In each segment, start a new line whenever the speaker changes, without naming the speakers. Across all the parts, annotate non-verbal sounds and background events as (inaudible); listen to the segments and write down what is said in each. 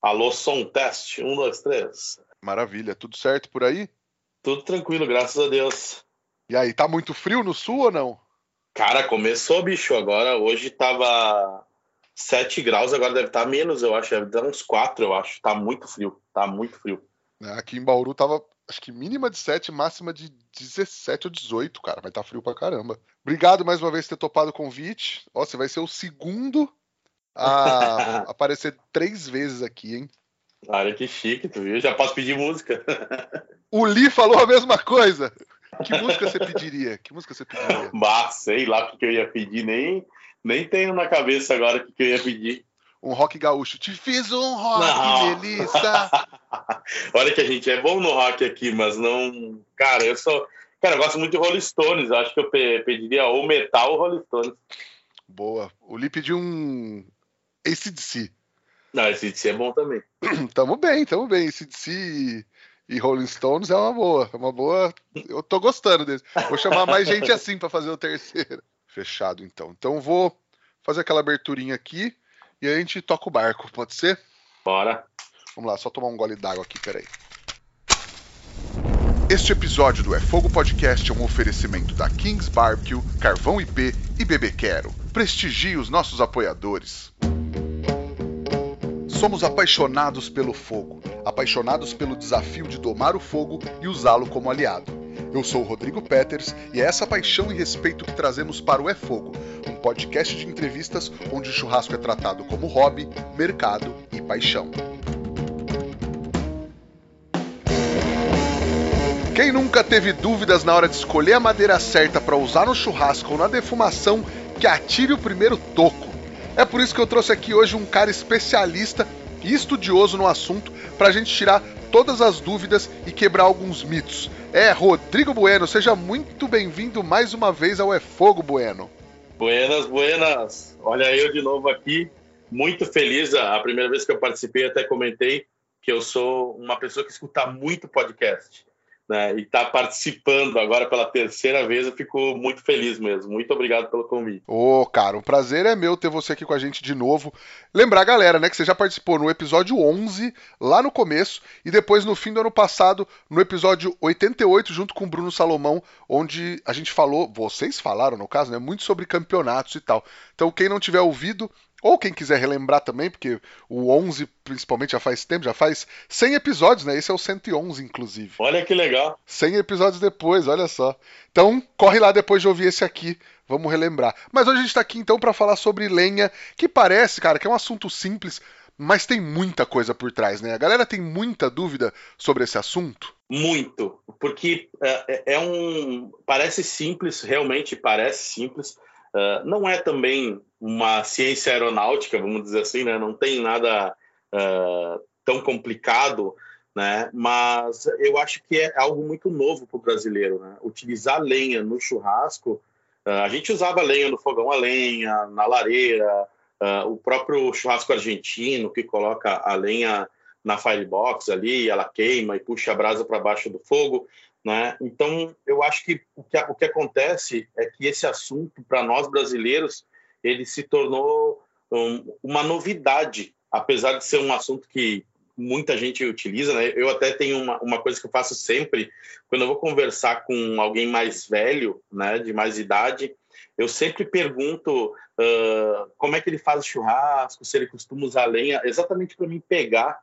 Alô, som teste. Um, dois, três.
Maravilha. Tudo certo por aí?
Tudo tranquilo, graças a Deus.
E aí, tá muito frio no sul ou não?
Cara, começou, bicho. Agora, hoje tava 7 graus, agora deve estar tá menos, eu acho. Deve dar uns 4, eu acho. Tá muito frio. Tá muito frio.
É, aqui em Bauru tava, acho que mínima de 7, máxima de 17 ou 18, cara. Vai estar tá frio pra caramba. Obrigado mais uma vez por ter topado o convite. Ó, você vai ser o segundo a (laughs) aparecer três vezes aqui, hein?
Olha que chique, tu viu? Já posso pedir música. (laughs)
o Lee falou a mesma coisa. Que música você pediria? Que música você pediria? (laughs)
Bah, sei lá o que eu ia pedir, nem, nem tenho na cabeça agora o que eu ia pedir.
Um rock gaúcho. Te fiz um rock, não. Melissa.
Olha que a gente é bom no rock aqui, mas não. Cara, eu sou. Cara, eu gosto muito de Rolling Stones. Eu acho que eu pediria ou metal ou Rolling Stones.
Boa. O Lee pediu um ACDC.
Não, ACDC é bom também. (clears throat)
tamo bem, tamo bem. ACDC e Rolling Stones é uma boa. É uma boa. Eu tô gostando desse. Vou chamar mais gente assim para fazer o terceiro. (laughs) Fechado, então. Então vou fazer aquela aberturinha aqui e a gente toca o barco, pode ser?
Bora.
Vamos lá, só tomar um gole d'água aqui, peraí. Este episódio do É Fogo Podcast é um oferecimento da Kings Barbecue, Carvão IP e Bebê Quero. Prestigie os nossos apoiadores. Somos apaixonados pelo fogo, apaixonados pelo desafio de domar o fogo e usá-lo como aliado. Eu sou o Rodrigo Peters e é essa paixão e respeito que trazemos para o É Fogo, um podcast de entrevistas onde o churrasco é tratado como hobby, mercado e paixão. Quem nunca teve dúvidas na hora de escolher a madeira certa para usar no churrasco ou na defumação, que atire o primeiro toco. É por isso que eu trouxe aqui hoje um cara especialista e estudioso no assunto para a gente tirar todas as dúvidas e quebrar alguns mitos. É Rodrigo Bueno, seja muito bem-vindo mais uma vez ao É Fogo Bueno.
Buenas, buenas. Olha eu de novo aqui, muito feliz. A primeira vez que eu participei até comentei que eu sou uma pessoa que escuta muito podcast né, e está participando agora pela terceira vez, eu fico muito feliz mesmo. Muito obrigado pelo convite.
Ô, oh, cara, um prazer é meu ter você aqui com a gente de novo. Lembrar, galera, né, que você já participou no episódio 11, lá no começo, e depois no fim do ano passado, no episódio 88, junto com o Bruno Salomão, onde a gente falou, vocês falaram no caso, né, muito sobre campeonatos e tal. Então, quem não tiver ouvido, ou quem quiser relembrar também, porque o 11 principalmente já faz tempo, já faz 100 episódios, né? Esse é o 111, inclusive.
Olha que legal.
100 episódios depois, olha só. Então, corre lá depois de ouvir esse aqui, vamos relembrar. Mas hoje a gente tá aqui então para falar sobre lenha, que parece, cara, que é um assunto simples, mas tem muita coisa por trás, né? A galera tem muita dúvida sobre esse assunto.
Muito, porque é, é um. Parece simples, realmente parece simples, Uh, não é também uma ciência aeronáutica, vamos dizer assim, né? Não tem nada uh, tão complicado, né? Mas eu acho que é algo muito novo para o brasileiro, né? Utilizar lenha no churrasco, uh, a gente usava lenha no fogão a lenha, na lareira, o próprio churrasco argentino que coloca a lenha na firebox ali, ela queima e puxa a brasa para baixo do fogo. Né? Então, eu acho que o, que o que acontece é que esse assunto, para nós brasileiros, ele se tornou um, uma novidade, apesar de ser um assunto que muita gente utiliza. Né? Eu até tenho uma, uma coisa que eu faço sempre, quando eu vou conversar com alguém mais velho, né, de mais idade, eu sempre pergunto uh, como é que ele faz churrasco, se ele costuma usar lenha, exatamente para me pegar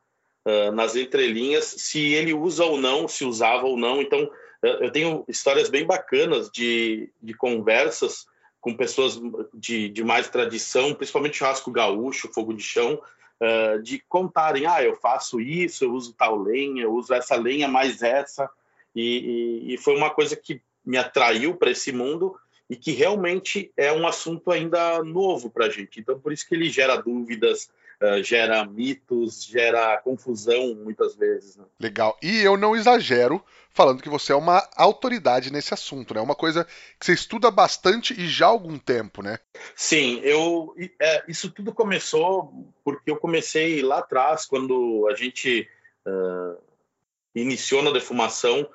nas entrelinhas se ele usa ou não, se usava ou não. Então, uh, eu tenho histórias bem bacanas de, de conversas com pessoas de, de mais tradição, principalmente churrasco gaúcho, fogo de chão, uh, de contarem: ah, eu faço isso, eu uso tal lenha, eu uso essa lenha mais essa. E, e, e foi uma coisa que me atraiu para esse mundo e que realmente é um assunto ainda novo para a gente. Então, por isso que ele gera dúvidas, uh, gera mitos, gera confusão muitas vezes. Né?
Legal. E eu não exagero falando que você é uma autoridade nesse assunto, né? Uma coisa que você estuda bastante e já há algum tempo, né?
Sim, eu é, isso tudo começou porque eu comecei lá atrás quando a gente uh, iniciou na defumação.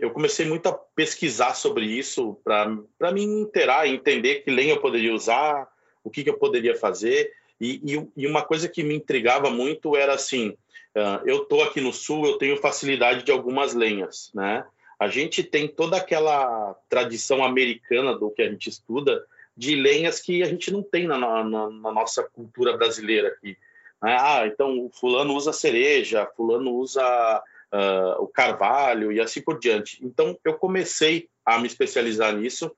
eu comecei muito a pesquisar sobre isso para me inteirar, entender que lenha eu poderia usar, o que, que eu poderia fazer. E, e, e uma coisa que me intrigava muito era assim: uh, eu estou aqui no sul, eu tenho facilidade de algumas lenhas, né? A gente tem toda aquela tradição americana do que a gente estuda de lenhas que a gente não tem na, na, na nossa cultura brasileira aqui. Né? Ah, então fulano usa cereja, fulano usa uh, o carvalho e assim por diante. Então eu comecei a me especializar nisso.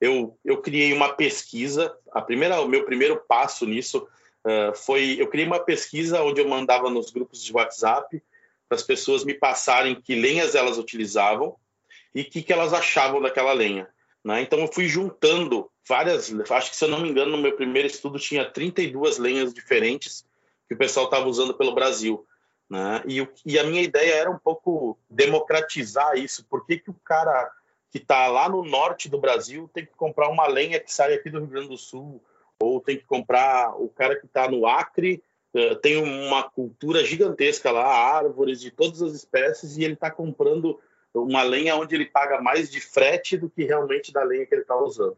Eu, eu criei uma pesquisa. A primeira, o meu primeiro passo nisso uh, foi eu criei uma pesquisa onde eu mandava nos grupos de WhatsApp para as pessoas me passarem que lenhas elas utilizavam e o que, que elas achavam daquela lenha. Né? Então eu fui juntando várias, acho que se eu não me engano, no meu primeiro estudo tinha 32 lenhas diferentes que o pessoal estava usando pelo Brasil. Né? E, e, a minha ideia era um pouco democratizar isso. Por que, que o cara que está lá no norte do Brasil tem que comprar uma lenha que sai aqui do Rio Grande do Sul? Ou tem que comprar o cara que está no Acre, uh, tem uma cultura gigantesca lá, árvores de todas as espécies, e ele está comprando uma lenha onde ele paga mais de frete do que realmente da lenha que ele está usando.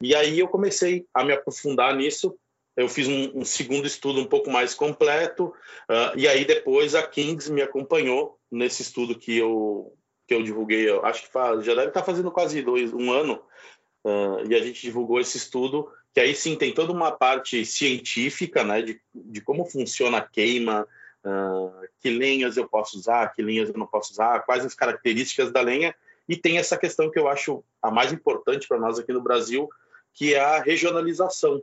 E aí eu comecei a me aprofundar nisso. Eu fiz um, um segundo estudo um pouco mais completo, uh, e aí depois a Kings me acompanhou nesse estudo que eu, que eu divulguei. Eu acho que faz, já deve estar tá fazendo quase dois, um ano, uh, e a gente divulgou esse estudo, que aí sim tem toda uma parte científica, né, de, de como funciona a queima, Uh, que lenhas eu posso usar, que lenhas eu não posso usar, quais as características da lenha, e tem essa questão que eu acho a mais importante para nós aqui no Brasil, que é a regionalização.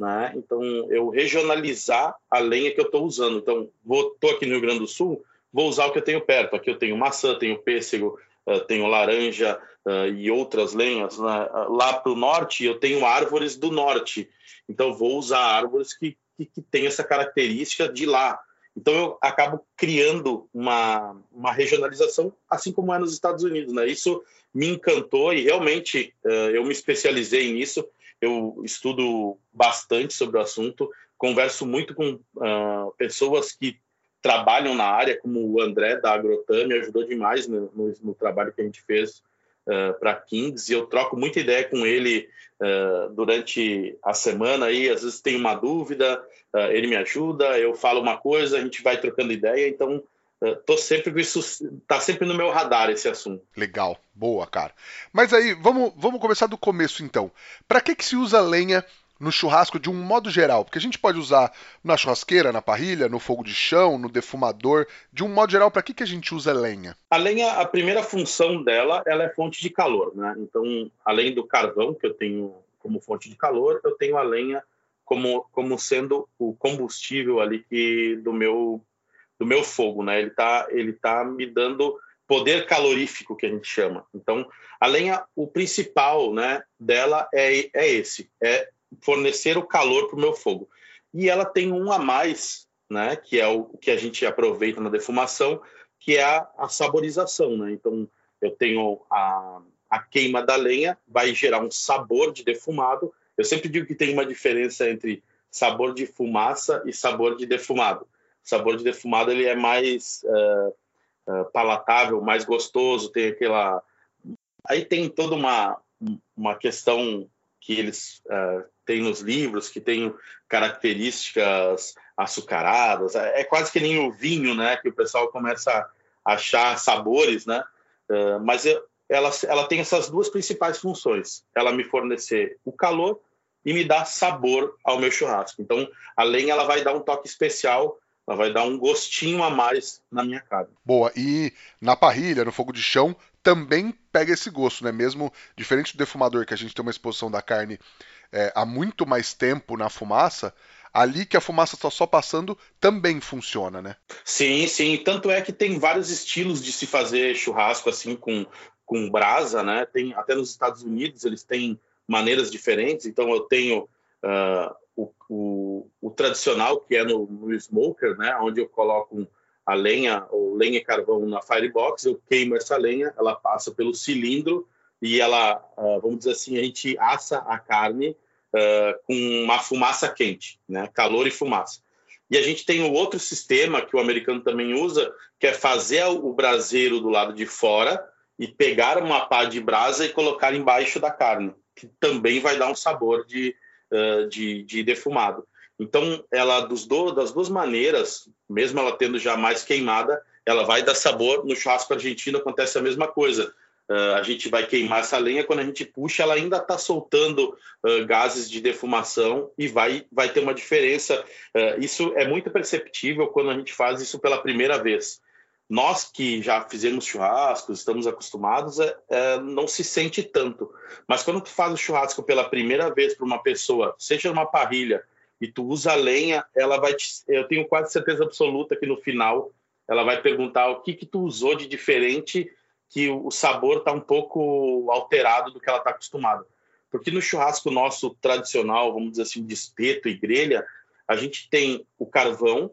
Né? Então, eu regionalizar a lenha que eu estou usando. Então, estou aqui no Rio Grande do Sul, vou usar o que eu tenho perto. Aqui eu tenho maçã, tenho pêssego, tenho laranja uh, e outras lenhas. Né? Lá para o norte, eu tenho árvores do norte. Então, vou usar árvores que, que, que têm essa característica de lá. Então eu acabo criando uma, uma regionalização, assim como é nos Estados Unidos. Né? Isso me encantou e realmente eu me especializei nisso. Eu estudo bastante sobre o assunto, converso muito com uh, pessoas que trabalham na área, como o André da Agrotam, me ajudou demais no, no, no trabalho que a gente fez uh, para Kings e eu troco muita ideia com ele uh, durante a semana aí, às vezes tem uma dúvida, uh, ele me ajuda, eu falo uma coisa, a gente vai trocando ideia, então tô sempre isso, tá sempre no meu radar esse assunto.
Legal, boa, cara. Mas aí, vamos, vamos começar do começo então. Para que que se usa lenha no churrasco de um modo geral, porque a gente pode usar na churrasqueira, na parrilha, no fogo de chão, no defumador, de um modo geral, para que, que a gente usa lenha?
A lenha, a primeira função dela, ela é fonte de calor, né? Então, além do carvão que eu tenho como fonte de calor, eu tenho a lenha como, como sendo o combustível ali que do meu do meu fogo, né? Ele tá ele tá me dando poder calorífico que a gente chama. Então, a lenha, o principal, né, dela é, é esse, é fornecer o calor para o meu fogo. E ela tem um a mais, né, que é o que a gente aproveita na defumação, que é a, a saborização. Né? Então, eu tenho a, a queima da lenha, vai gerar um sabor de defumado. Eu sempre digo que tem uma diferença entre sabor de fumaça e sabor de defumado. O sabor de defumado ele é mais uh, uh, palatável, mais gostoso, tem aquela. Aí tem toda uma, uma questão que eles uh, têm nos livros, que tem características açucaradas. É, é quase que nem o vinho, né? Que o pessoal começa a achar sabores, né? Uh, mas eu, ela, ela tem essas duas principais funções. Ela me fornecer o calor e me dar sabor ao meu churrasco. Então, a lenha ela vai dar um toque especial ela vai dar um gostinho a mais na minha carne.
Boa, e na parrilha, no fogo de chão, também pega esse gosto, né? Mesmo diferente do defumador, que a gente tem uma exposição da carne é, há muito mais tempo na fumaça, ali que a fumaça está só passando também funciona, né?
Sim, sim. Tanto é que tem vários estilos de se fazer churrasco assim com, com brasa, né? Tem até nos Estados Unidos eles têm maneiras diferentes. Então eu tenho uh, o, o, o, tradicional que é no, no, smoker, né? Onde eu coloco um, a lenha ou lenha e carvão na firebox, eu queimo essa lenha, ela passa pelo cilindro e ela, uh, vamos dizer assim, a gente assa a carne uh, com uma fumaça quente, né? Calor e fumaça. E a gente tem o outro sistema que o americano também usa, que é fazer o braseiro do lado de fora e pegar uma pá de brasa e colocar embaixo da carne, que também vai dar um sabor de, uh, de, de defumado. Então, ela dos do, das duas maneiras, mesmo ela tendo já mais queimada, ela vai dar sabor. No churrasco argentino acontece a mesma coisa. Uh, a gente vai queimar essa lenha, quando a gente puxa, ela ainda está soltando uh, gases de defumação e vai, vai ter uma diferença. Uh, isso é muito perceptível quando a gente faz isso pela primeira vez. Nós que já fizemos churrascos, estamos acostumados, é, é, não se sente tanto. Mas quando tu faz o churrasco pela primeira vez para uma pessoa, seja numa parrilha, e tu usa a lenha, ela vai te, eu tenho quase certeza absoluta que no final ela vai perguntar o que que tu usou de diferente que o sabor está um pouco alterado do que ela está acostumada. Porque no churrasco nosso tradicional, vamos dizer assim, de espeto e grelha, a gente tem o carvão,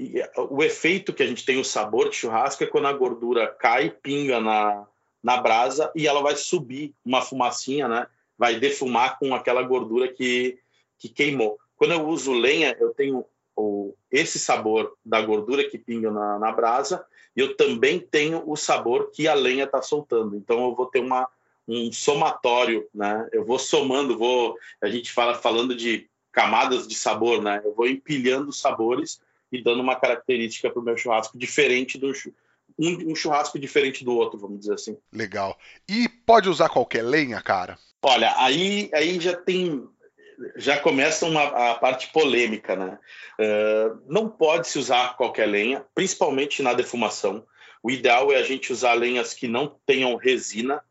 e o efeito que a gente tem, o sabor de churrasco, é quando a gordura cai, pinga na, na brasa e ela vai subir uma fumacinha, né? Vai defumar com aquela gordura que, que queimou. Quando eu uso lenha, eu tenho o, esse sabor da gordura que pinga na, na brasa e eu também tenho o sabor que a lenha está soltando. Então eu vou ter uma, um somatório, né? Eu vou somando, vou a gente fala falando de camadas de sabor, né? Eu vou empilhando sabores e dando uma característica para o meu churrasco diferente do um, um, churrasco diferente do outro, vamos dizer assim.
Legal. E pode usar qualquer lenha, cara?
Olha, aí aí já tem já começa uma, a parte polêmica, né? Uh, não pode se usar qualquer lenha, principalmente na defumação. O ideal é a gente usar lenhas que não tenham resina,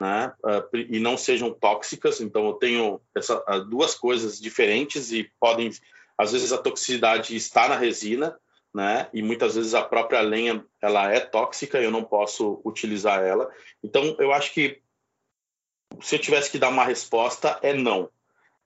né? Uh, e não sejam tóxicas. Então, eu tenho essa, uh, duas coisas diferentes e podem, às vezes, a toxicidade está na resina, né? E muitas vezes a própria lenha ela é tóxica, eu não posso utilizar ela. Então, eu acho que se eu tivesse que dar uma resposta, é não.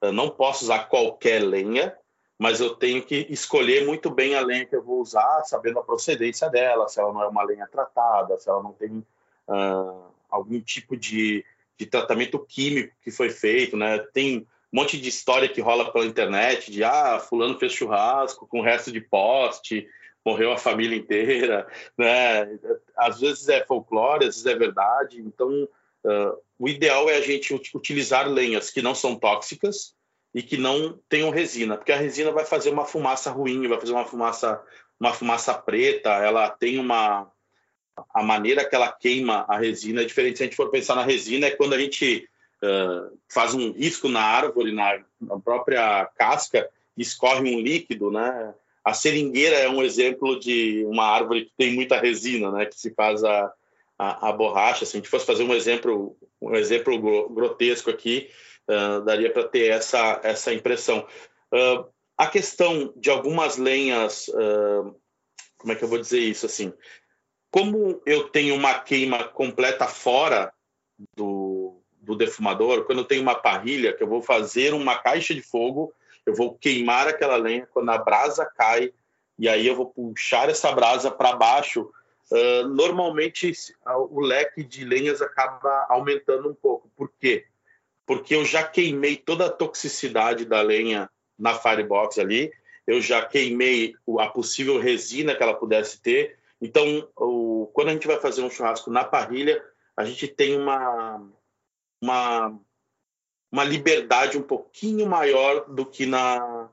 Eu não posso usar qualquer lenha, mas eu tenho que escolher muito bem a lenha que eu vou usar, sabendo a procedência dela, se ela não é uma lenha tratada, se ela não tem uh, algum tipo de, de tratamento químico que foi feito, né? Tem um monte de história que rola pela internet de ah, fulano fez churrasco com resto de poste, morreu a família inteira, (laughs) né? Às vezes é folclore, às vezes é verdade. Então, uh, o ideal é a gente utilizar lenhas que não são tóxicas e que não tenham resina, porque a resina vai fazer uma fumaça ruim, vai fazer uma fumaça, uma fumaça preta, ela tem uma a maneira que ela queima a resina é diferente. Se a gente for pensar na resina, é quando a gente uh, faz um risco na árvore, na, na própria casca, escorre um líquido, né? A seringueira é um exemplo de uma árvore que tem muita resina, né? Que se faz a, a, a borracha. Se a gente fosse fazer um exemplo, um exemplo grotesco aqui, uh, daria para ter essa, essa impressão. Uh, a questão de algumas lenhas, uh, como é que eu vou dizer isso assim? Como eu tenho uma queima completa fora do, do defumador, quando eu tenho uma parrilha, que eu vou fazer uma caixa de fogo, eu vou queimar aquela lenha, quando a brasa cai, e aí eu vou puxar essa brasa para baixo, Uh, normalmente o leque de lenhas acaba aumentando um pouco. Por quê? Porque eu já queimei toda a toxicidade da lenha na firebox ali, eu já queimei a possível resina que ela pudesse ter. Então, o, quando a gente vai fazer um churrasco na parrilha, a gente tem uma, uma, uma liberdade um pouquinho maior do que na,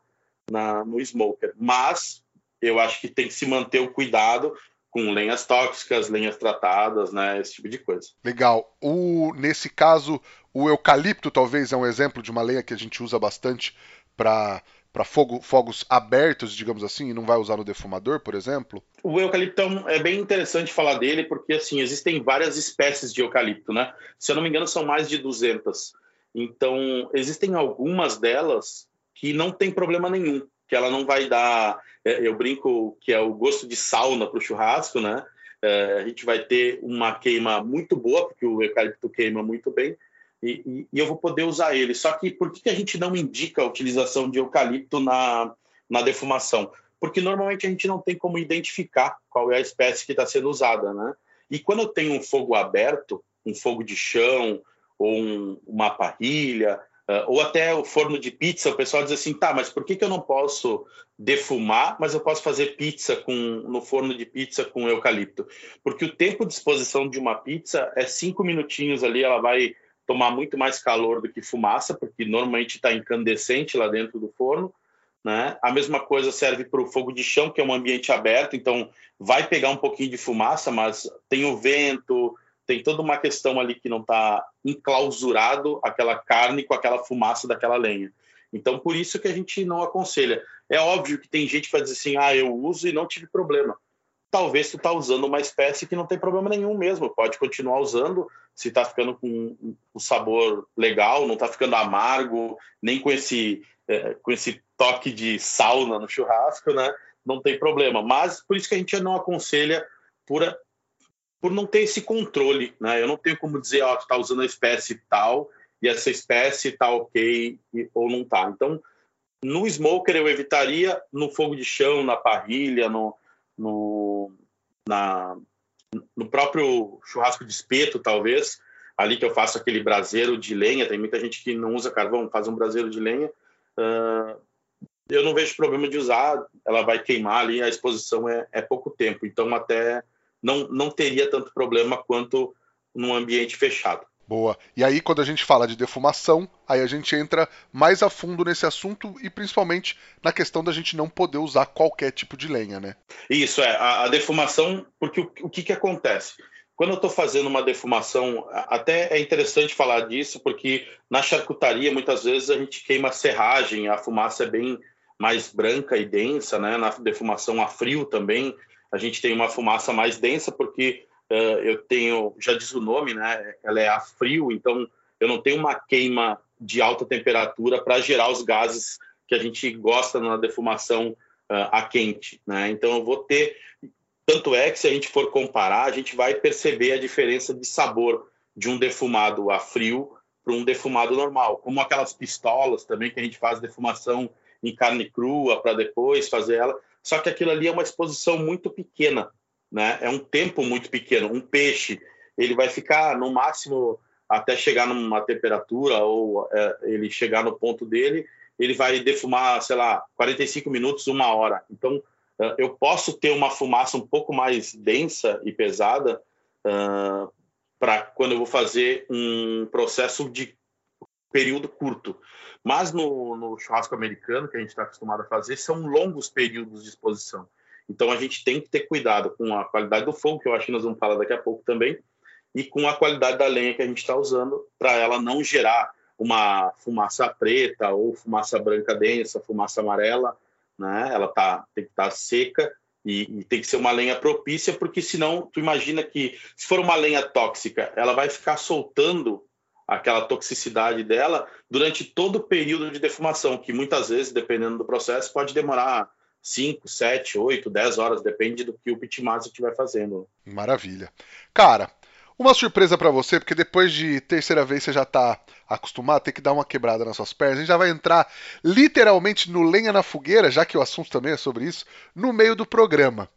na, no smoker. Mas eu acho que tem que se manter o cuidado com lenhas tóxicas, lenhas tratadas, né, esse tipo de coisa.
Legal. O, nesse caso, o eucalipto talvez é um exemplo de uma lenha que a gente usa bastante para para fogo, fogos abertos, digamos assim, e não vai usar no defumador, por exemplo?
O eucalipto é bem interessante falar dele, porque assim existem várias espécies de eucalipto, né? Se eu não me engano, são mais de 200. Então, existem algumas delas que não tem problema nenhum que ela não vai dar. É, eu brinco que é o gosto de sauna para o churrasco, né? É, a gente vai ter uma queima muito boa, porque o eucalipto queima muito bem, e, e, e eu vou poder usar ele. Só que por que a gente não indica a utilização de eucalipto na, na defumação? Porque normalmente a gente não tem como identificar qual é a espécie que está sendo usada, né? E quando eu tenho um fogo aberto, um fogo de chão ou um, uma parrilha, Uh, ou até o forno de pizza, o pessoal diz assim, tá, mas por que, que eu não posso defumar, mas eu posso fazer pizza com, no forno de pizza com eucalipto? Porque o tempo de exposição de uma pizza é cinco minutinhos ali, ela vai tomar muito mais calor do que fumaça, porque normalmente está incandescente lá dentro do forno. Né? A mesma coisa serve para o fogo de chão, que é um ambiente aberto, então vai pegar um pouquinho de fumaça, mas tem o vento, tem toda uma questão ali que não está enclausurado aquela carne com aquela fumaça daquela lenha. Então, por isso que a gente não aconselha. É óbvio que tem gente que vai dizer assim, ah, eu uso e não tive problema. Talvez tu tá usando uma espécie que não tem problema nenhum mesmo, pode continuar usando, se está ficando com um sabor legal, não está ficando amargo, nem com esse, é, com esse toque de sauna no churrasco, né? Não tem problema. Mas por isso que a gente não aconselha por, por não ter esse controle, né? Eu não tenho como dizer, ó, tu tá usando a espécie tal e essa espécie tá ok ou não tá. Então, no smoker eu evitaria, no fogo de chão, na parrilha, no, no, na, no próprio churrasco de espeto, talvez, ali que eu faço aquele braseiro de lenha, tem muita gente que não usa carvão, faz um braseiro de lenha, uh, eu não vejo problema de usar, ela vai queimar ali, a exposição é, é pouco tempo, então até não, não teria tanto problema quanto num ambiente fechado.
Boa. E aí, quando a gente fala de defumação, aí a gente entra mais a fundo nesse assunto e principalmente na questão da gente não poder usar qualquer tipo de lenha, né?
Isso, é. A, a defumação, porque o, o que, que acontece? Quando eu estou fazendo uma defumação, até é interessante falar disso, porque na charcutaria, muitas vezes, a gente queima a serragem, a fumaça é bem mais branca e densa, né? Na defumação a frio também, a gente tem uma fumaça mais densa, porque uh, eu tenho, já diz o nome, né? Ela é a frio, então eu não tenho uma queima de alta temperatura para gerar os gases que a gente gosta na defumação uh, a quente, né? Então eu vou ter, tanto é que se a gente for comparar, a gente vai perceber a diferença de sabor de um defumado a frio para um defumado normal, como aquelas pistolas também que a gente faz defumação em carne crua para depois fazer ela. Só que aquilo ali é uma exposição muito pequena né? É um tempo muito pequeno. Um peixe, ele vai ficar no máximo até chegar numa temperatura ou é, ele chegar no ponto dele, ele vai defumar, sei lá, 45 minutos, uma hora. Então, é, eu posso ter uma fumaça um pouco mais densa e pesada uh, para quando eu vou fazer um processo de período curto. Mas no, no churrasco americano, que a gente está acostumado a fazer, são longos períodos de exposição. Então a gente tem que ter cuidado com a qualidade do fogo, que eu acho que nós vamos falar daqui a pouco também, e com a qualidade da lenha que a gente está usando, para ela não gerar uma fumaça preta ou fumaça branca densa, fumaça amarela, né? Ela tá, tem que estar tá seca e, e, tem que ser uma lenha propícia, porque senão tu imagina que se for uma lenha tóxica, ela vai ficar soltando aquela toxicidade dela durante todo o período de defumação, que muitas vezes, dependendo do processo, pode demorar 5, 7, 8, 10 horas, depende do que o Pitmaster estiver fazendo.
Maravilha. Cara, uma surpresa para você, porque depois de terceira vez você já tá acostumado, tem que dar uma quebrada nas suas pernas. A gente já vai entrar literalmente no lenha na fogueira, já que o assunto também é sobre isso, no meio do programa.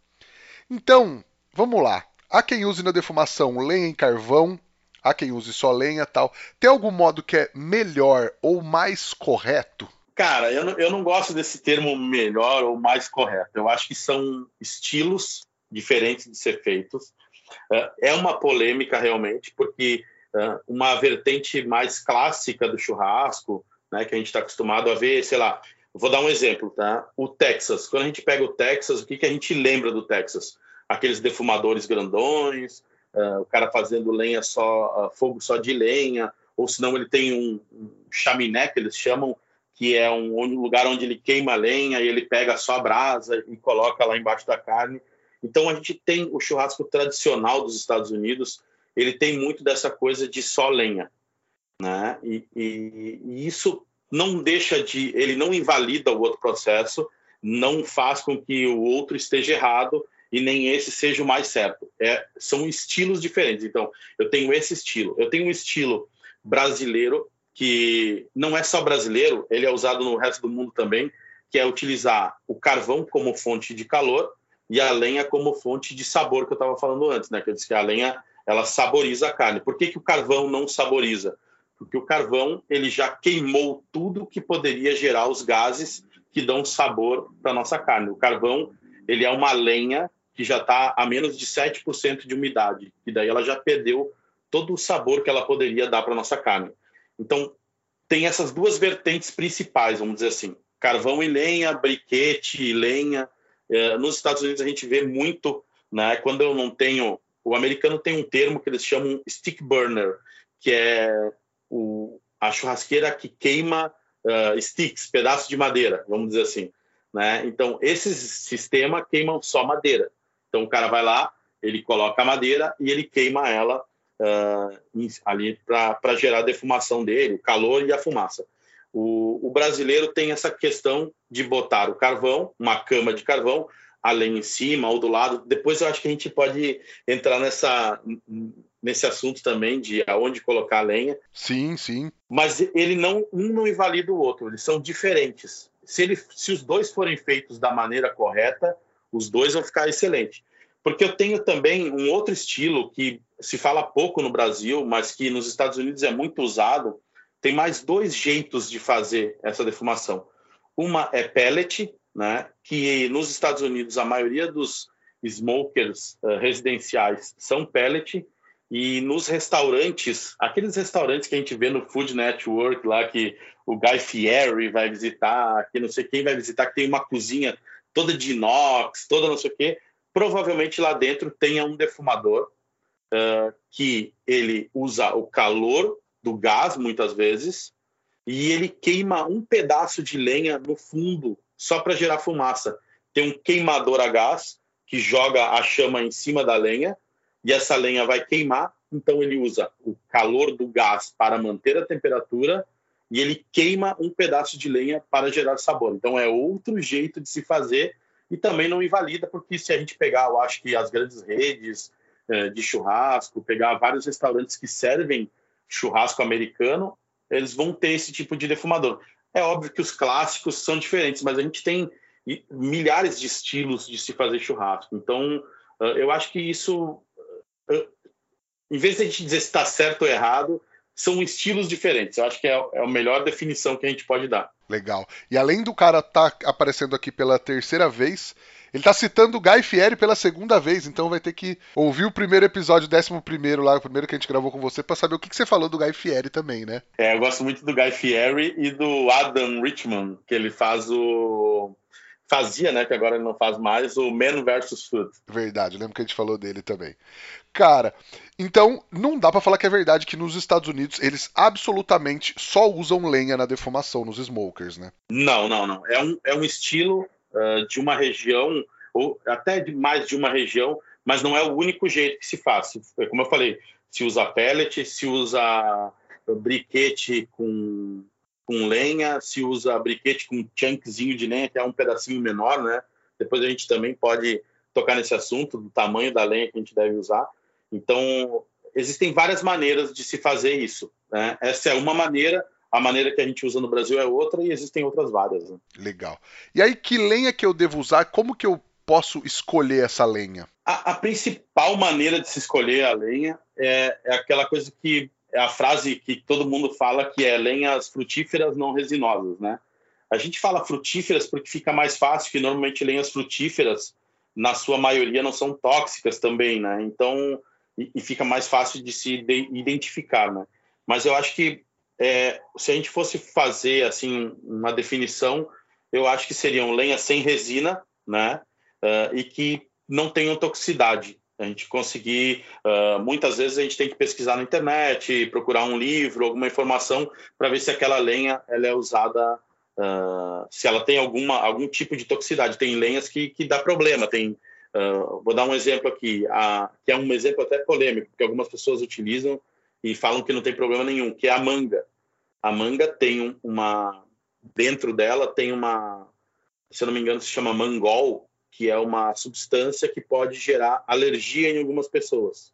Então, vamos lá. Há quem use na defumação lenha em carvão, há quem use só lenha tal. Tem algum modo que é melhor ou mais correto?
Cara, eu não, eu não gosto desse termo melhor ou mais correto. Eu acho que são estilos diferentes de ser feitos. Uh, é uma polêmica realmente, porque uh, uma vertente mais clássica do churrasco, né, que a gente está acostumado a ver, sei lá, vou dar um exemplo, tá? O Texas. Quando a gente pega o Texas, o que, que a gente lembra do Texas? Aqueles defumadores grandões, uh, o cara fazendo lenha só, fogo só de lenha, ou senão ele tem um, um chaminé que eles chamam, que é um lugar onde ele queima lenha e ele pega só a brasa e coloca lá embaixo da carne. Então a gente tem o churrasco tradicional dos Estados Unidos, ele tem muito dessa coisa de só lenha, né? E, e, e isso não deixa de, ele não invalida o outro processo, não faz com que o outro esteja errado e nem esse seja o mais certo. É, são estilos diferentes. Então, eu tenho esse estilo. Eu tenho um estilo brasileiro que não é só brasileiro, ele é usado no resto do mundo também, que é utilizar o carvão como fonte de calor e a lenha como fonte de sabor que eu estava falando antes, né? Que eu disse que a lenha ela saboriza a carne. Por que, que o carvão não saboriza? Porque o carvão ele já queimou tudo que poderia gerar os gases que dão sabor para nossa carne. O carvão ele é uma lenha que já está a menos de 7% de umidade, e daí ela já perdeu todo o sabor que ela poderia dar para nossa carne. Então, tem essas duas vertentes principais, vamos dizer assim. carvão e lenha, briquete e lenha. É, nos Estados Unidos a gente vê muito, né? Quando eu não tenho, o americano tem um termo que eles chamam stick burner, que é o, a churrasqueira que queima uh, sticks, pedaços de madeira, vamos dizer assim. Né? Então, esses sistemas queimam só madeira. Então, o cara vai lá, ele coloca a madeira e ele queima ela uh, ali para gerar a defumação dele, o calor e a fumaça. O, o, brasileiro tem essa questão de botar o carvão, uma cama de carvão, além em cima ou do lado. Depois eu acho que a gente pode entrar nessa, nesse assunto também de aonde colocar a lenha.
Sim, sim.
Mas ele não um não invalida o outro, eles são diferentes. Se, ele, se os dois forem feitos da maneira correta, os dois vão ficar excelentes. Porque eu tenho também um outro estilo que se fala pouco no Brasil, mas que nos Estados Unidos é muito usado. Tem mais dois jeitos de fazer essa defumação. Uma é pellet, né, que nos Estados Unidos a maioria dos smokers uh, residenciais são pellet, e nos restaurantes, aqueles restaurantes que a gente vê no Food Network lá, que o Guy Fieri vai visitar, que não sei quem vai visitar, que tem uma cozinha toda de inox, toda não sei o quê, provavelmente lá dentro tenha um defumador uh, que ele usa o calor do gás, muitas vezes, e ele queima um pedaço de lenha no fundo, só para gerar fumaça. Tem um queimador a gás que joga a chama em cima da lenha, e essa lenha vai queimar, então ele usa o calor do gás para manter a temperatura e ele queima um pedaço de lenha para gerar sabor. Então é outro jeito de se fazer e também não invalida, porque se a gente pegar, eu acho que as grandes redes é, de churrasco, pegar vários restaurantes que servem churrasco americano, eles vão ter esse tipo de defumador. É óbvio que os clássicos são diferentes, mas a gente tem milhares de estilos de se fazer churrasco. Então, eu acho que isso, em vez de a gente dizer se está certo ou errado, são estilos diferentes. Eu acho que é, é a melhor definição que a gente pode dar.
Legal. E além do cara estar tá aparecendo aqui pela terceira vez, ele tá citando o Guy Fieri pela segunda vez, então vai ter que ouvir o primeiro episódio, o décimo primeiro lá, o primeiro que a gente gravou com você, para saber o que, que, você falou do Guy Fieri também, né?
É, eu gosto muito do Guy Fieri e do Adam Richman, que ele faz o fazia, né, que agora ele não faz mais, o Man vs Food.
Verdade, lembro que a gente falou dele também. Cara, então não dá para falar que é verdade que nos Estados Unidos eles absolutamente só usam lenha na defumação, nos smokers, né?
Não, não, não. É um, é um estilo uh, de uma região, ou até de mais de uma região, mas não é o único jeito que se faz. Como eu falei, se usa pellet, se usa briquete com com lenha, se usa briquete com chunkzinho de lenha, que é um pedacinho menor, né? Depois a gente também pode tocar nesse assunto do tamanho da lenha que a gente deve usar. Então, existem várias maneiras de se fazer isso. Né? Essa é uma maneira, a maneira que a gente usa no Brasil é outra e existem outras várias. Né?
Legal. E aí, que lenha que eu devo usar? Como que eu posso escolher essa lenha?
A, a principal maneira de se escolher a lenha é, é aquela coisa que é a frase que todo mundo fala que é lenhas frutíferas não resinosas, né? A gente fala frutíferas porque fica mais fácil, que normalmente lenhas frutíferas, na sua maioria, não são tóxicas também, né? Então, e, fica mais fácil de se de, identificar, né? Mas eu acho que é, se a gente fosse fazer, assim, uma definição, eu acho que seriam lenhas sem resina, né? Uh, e que não tenham toxicidade. A gente conseguir, uh, muitas vezes a gente tem que pesquisar na internet, procurar um livro, alguma informação para ver se aquela lenha ela é usada, uh, se ela tem alguma algum tipo de toxicidade. Tem lenhas que, que dá problema. Tem, uh, vou dar um exemplo aqui, a, que é um exemplo até polêmico, que algumas pessoas utilizam e falam que não tem problema nenhum, que é a manga. A manga tem uma dentro dela tem uma, se eu não me engano, se chama mangol, que é uma substância que pode gerar alergia em algumas pessoas.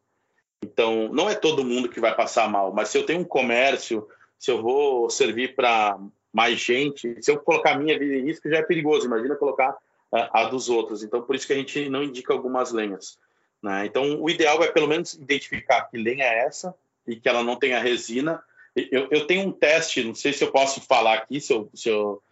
Então, não é todo mundo que vai passar mal, mas se eu tenho um comércio, se eu vou servir para mais gente, se eu colocar minha vida em risco, já é perigoso. Imagina colocar a, a dos outros. Então, por isso que a gente não indica algumas lenhas. Né? Então, o ideal é pelo menos identificar que lenha é essa e que ela não tenha resina. Eu, eu tenho um teste, não sei se eu posso falar aqui, se eu, se eu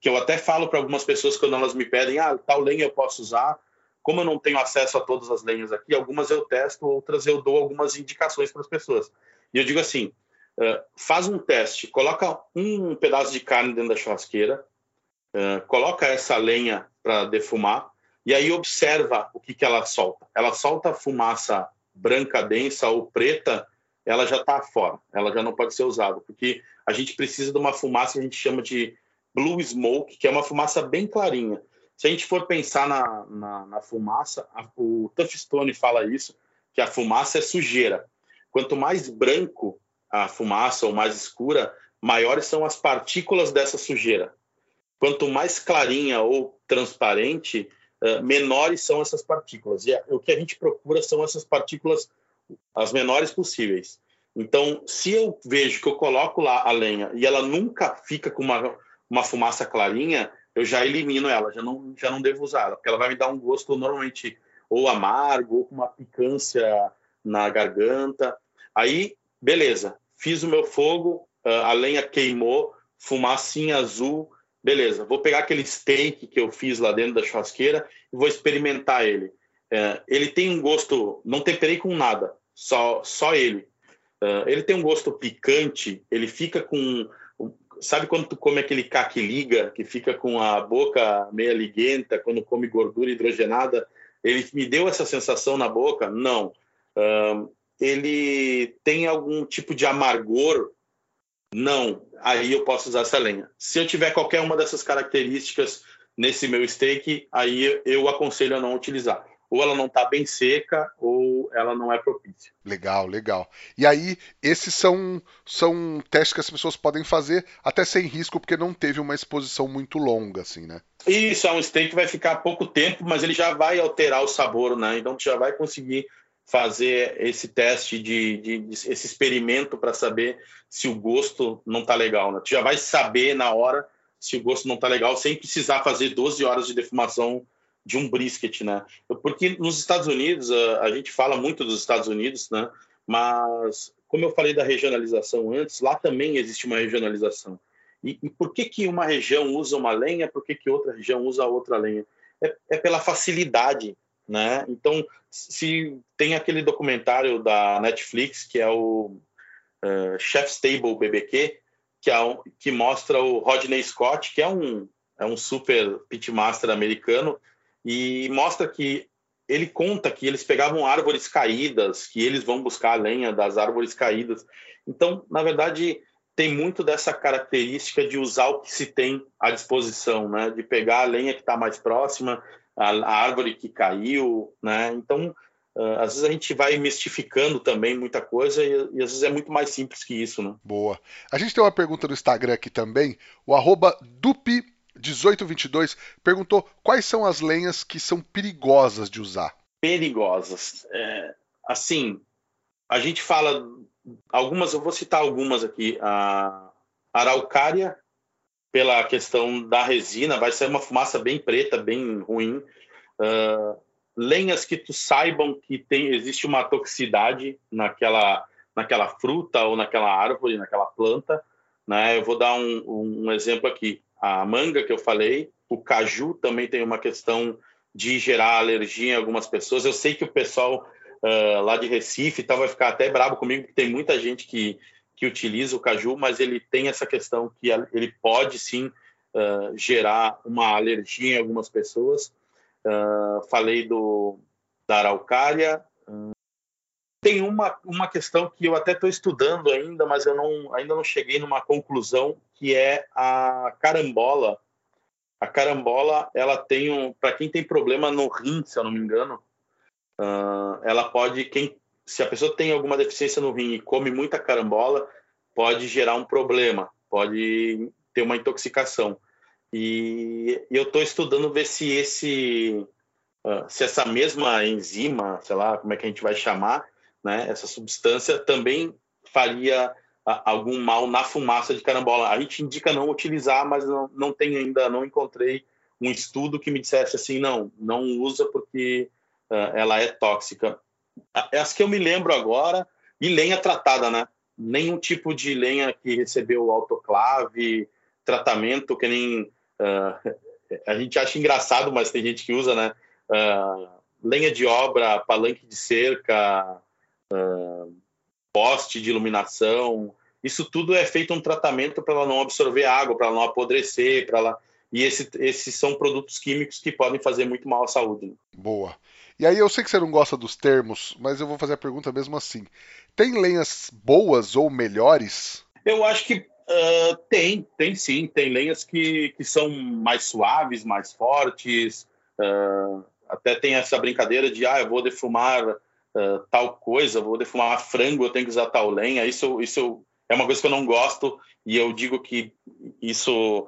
que eu até falo para algumas pessoas quando elas me pedem, ah, tal lenha eu posso usar. Como eu não tenho acesso a todas as lenhas aqui, algumas eu testo, outras eu dou algumas indicações para as pessoas. E eu digo assim, faz um teste, coloca um pedaço de carne dentro da churrasqueira, coloca essa lenha para defumar e aí observa o que, que ela solta. Ela solta fumaça branca densa ou preta, ela já está fora, ela já não pode ser usada, porque a gente precisa de uma fumaça que a gente chama de blue smoke, que é uma fumaça bem clarinha. Se a gente for pensar na, na, na fumaça, a, o Stone fala isso, que a fumaça é sujeira. Quanto mais branco a fumaça ou mais escura, maiores são as partículas dessa sujeira. Quanto mais clarinha ou transparente, uh, menores são essas partículas. E o que a gente procura são essas partículas as menores possíveis. Então, se eu vejo que eu coloco lá a lenha e ela nunca fica com uma, uma fumaça clarinha, eu já elimino ela, já não, já não devo usar ela, porque ela vai me dar um gosto normalmente ou amargo, ou com uma picância na garganta. Aí, beleza, fiz o meu fogo, a lenha queimou, fumacinha azul, beleza. Vou pegar aquele steak que eu fiz lá dentro da churrasqueira e vou experimentar ele. É, ele tem um gosto, não temperei com nada, só, só ele. É, ele tem um gosto picante, ele fica com sabe quando tu come aquele caquiliga, que fica com a boca meia liguenta, quando come gordura hidrogenada? Ele me deu essa sensação na boca? Não. Ele tem algum tipo de amargor? Não. Aí eu posso usar essa lenha. Se eu tiver qualquer uma dessas características nesse meu steak, aí eu aconselho a não utilizar ou ela não está bem seca ou ela não é propícia.
Legal, legal. E aí, esses são, são testes que as pessoas podem fazer até sem risco, porque não teve uma exposição muito longa, assim, né?
Isso, é um steak que vai ficar pouco tempo, mas ele já vai alterar o sabor, né? Então, tu já vai conseguir fazer esse teste de, de, de esse experimento para saber se o gosto não está legal, né? Tu já vai saber na hora se o gosto não está legal, sem precisar fazer 12 horas de defumação de um brisket, né? Porque nos Estados Unidos, a, a, gente fala muito dos Estados Unidos, né? Mas, como eu falei da regionalização antes, lá também existe uma regionalização. E, e por que, que uma região usa uma lenha, por que, que outra região usa outra lenha? É, é pela facilidade, né? Então, se tem aquele documentário da Netflix, que é o uh, Chef's Table BBQ, que, é um, que mostra o Rodney Scott, que é um, é um super pitmaster americano, e mostra que ele conta que eles pegavam árvores caídas, que eles vão buscar a lenha das árvores caídas. Então, na verdade, tem muito dessa característica de usar o que se tem à disposição, né? De pegar a lenha que está mais próxima, a, a, árvore que caiu, né? Então, uh, às vezes a gente vai mistificando também muita coisa e, e, às vezes é muito mais simples que isso, né?
Boa. A gente tem uma pergunta no Instagram aqui também, o arroba dupi 1822 perguntou quais são as lenhas que são perigosas de usar.
Perigosas. É, assim, a gente fala algumas, eu vou citar algumas aqui. A araucária, pela questão da resina, vai ser uma fumaça bem preta, bem ruim. Uh, lenhas que tu saibam que tem, existe uma toxicidade naquela, naquela fruta ou naquela árvore, naquela planta. Né? Eu vou dar um, um exemplo aqui a manga que eu falei, o caju também tem uma questão de gerar alergia em algumas pessoas. Eu sei que o pessoal uh, lá de Recife tá, vai ficar até bravo comigo, porque tem muita gente que, que utiliza o caju, mas ele tem essa questão que ele pode sim uh, gerar uma alergia em algumas pessoas. Uh, falei do, da araucária, tem uma, uma questão que eu até estou estudando ainda, mas eu não, ainda não cheguei numa conclusão, que é a carambola. A carambola, ela tem um, para quem tem problema no rim, se eu não me engano, uh, ela pode, quem, se a pessoa tem alguma deficiência no rim e come muita carambola, pode gerar um problema, pode ter uma intoxicação. E, e eu estou estudando ver se esse, uh, se essa mesma enzima, sei lá, como é que a gente vai chamar, né, essa substância também faria algum mal na fumaça de carambola. A gente indica não utilizar, mas não, não tem ainda, não encontrei um estudo que me dissesse assim, não, não usa porque uh, ela é tóxica. As que eu me lembro agora, e lenha tratada, né? Nenhum tipo de lenha que recebeu autoclave, tratamento, que nem uh, a gente acha engraçado, mas tem gente que usa, né? Uh, lenha de obra, palanque de cerca, uh, poste de iluminação. Isso tudo é feito um tratamento para ela não absorver água, para ela não apodrecer, para ela. e esse, esses são produtos químicos que podem fazer muito mal à saúde. Né?
Boa. E aí eu sei que você não gosta dos termos, mas eu vou fazer a pergunta mesmo assim. Tem lenhas boas ou melhores?
Eu acho que uh, tem, tem sim. Tem lenhas que, que são mais suaves, mais fortes. Uh, até tem essa brincadeira de, ah, eu vou defumar uh, tal coisa, vou defumar frango, eu tenho que usar tal lenha. Isso, isso é uma coisa que eu não gosto e eu digo que isso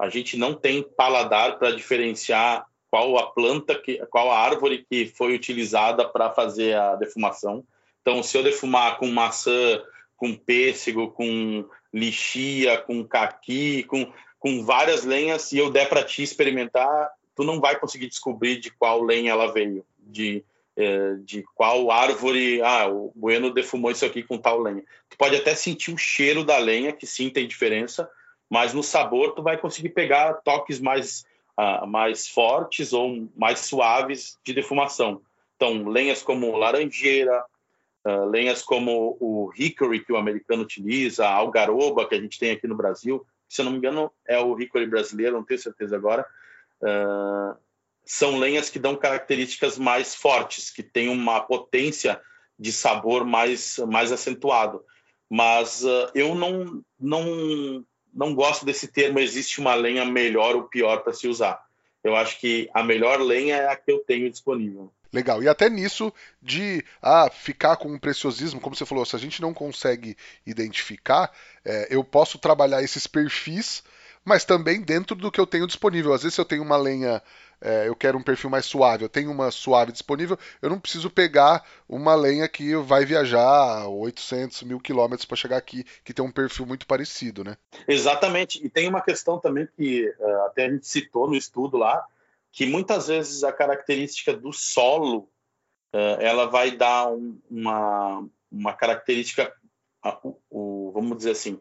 a gente não tem paladar para diferenciar qual a planta, que, qual a árvore que foi utilizada para fazer a defumação. Então, se eu defumar com maçã, com pêssego, com lixia, com caqui, com, com várias lenhas, e eu der para ti experimentar, tu não vai conseguir descobrir de qual lenha ela veio, de, é, de qual árvore. Ah, o Bueno defumou isso aqui com tal lenha. Tu pode até sentir o cheiro da lenha, que sim tem diferença, mas no sabor tu vai conseguir pegar toques mais uh, mais fortes ou mais suaves de defumação. Então, lenhas como laranjeira, uh, lenhas como o hickory que o americano utiliza, a algaroba que a gente tem aqui no Brasil, se eu não me engano é o hickory brasileiro, não tenho certeza agora, uh, são lenhas que dão características mais fortes, que têm uma potência de sabor mais, mais acentuado. Mas uh, eu não, não não gosto desse termo, existe uma lenha melhor ou pior para se usar. Eu acho que a melhor lenha é a que eu tenho disponível.
Legal. E até nisso de ah, ficar com um preciosismo, como você falou, se a gente não consegue identificar, é, eu posso trabalhar esses perfis, mas também dentro do que eu tenho disponível. Às vezes, eu tenho uma lenha é, eu quero um perfil mais suave, eu tenho uma suave disponível, eu não preciso pegar uma lenha que vai viajar 800 mil quilômetros para chegar aqui, que tem um perfil muito parecido, né?
Exatamente. E tem uma questão também que uh, até a gente citou no estudo lá, que muitas vezes a característica do solo uh, ela vai dar um, uma, uma característica, uh, vamos dizer assim,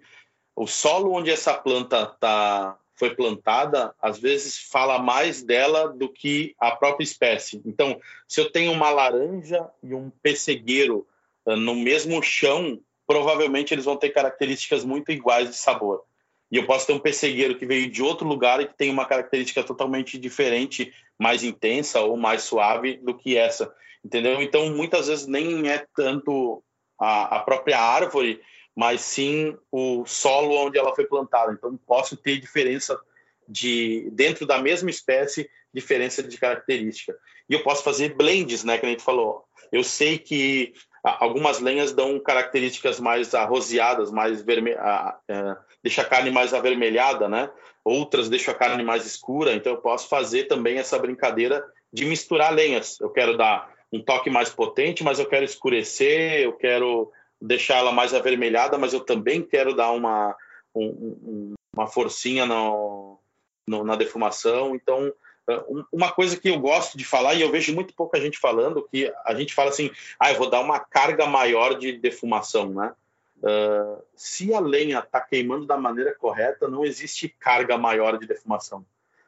o solo onde essa planta está foi plantada, às vezes fala mais dela do que a própria espécie. Então, se eu tenho uma laranja e um pessegueiro uh, no mesmo chão, provavelmente eles vão ter características muito iguais de sabor. E eu posso ter um pessegueiro que veio de outro lugar e que tem uma característica totalmente diferente, mais intensa ou mais suave do que essa. Entendeu? Então, muitas vezes nem é tanto a, a própria árvore mas sim o solo onde ela foi plantada. Então, posso ter diferença de dentro da mesma espécie, diferença de característica. E eu posso fazer blends, né, que a gente falou. Eu sei que algumas lenhas dão características mais arroseadas, mais vermelha, é, deixa a carne mais avermelhada, né? Outras deixam a carne mais escura. Então, eu posso fazer também essa brincadeira de misturar lenhas. Eu quero dar um toque mais potente, mas eu quero escurecer, eu quero deixar ela mais avermelhada, mas eu também quero dar uma, um, uma forcinha no, no, na defumação. Então, eh, uma coisa que eu gosto de falar, e eu vejo muito pouca gente falando, que a gente fala assim, ah, eu vou dar uma carga maior de defumação, né? Uh, se a lenha está queimando da maneira correta, não existe carga maior de defumação.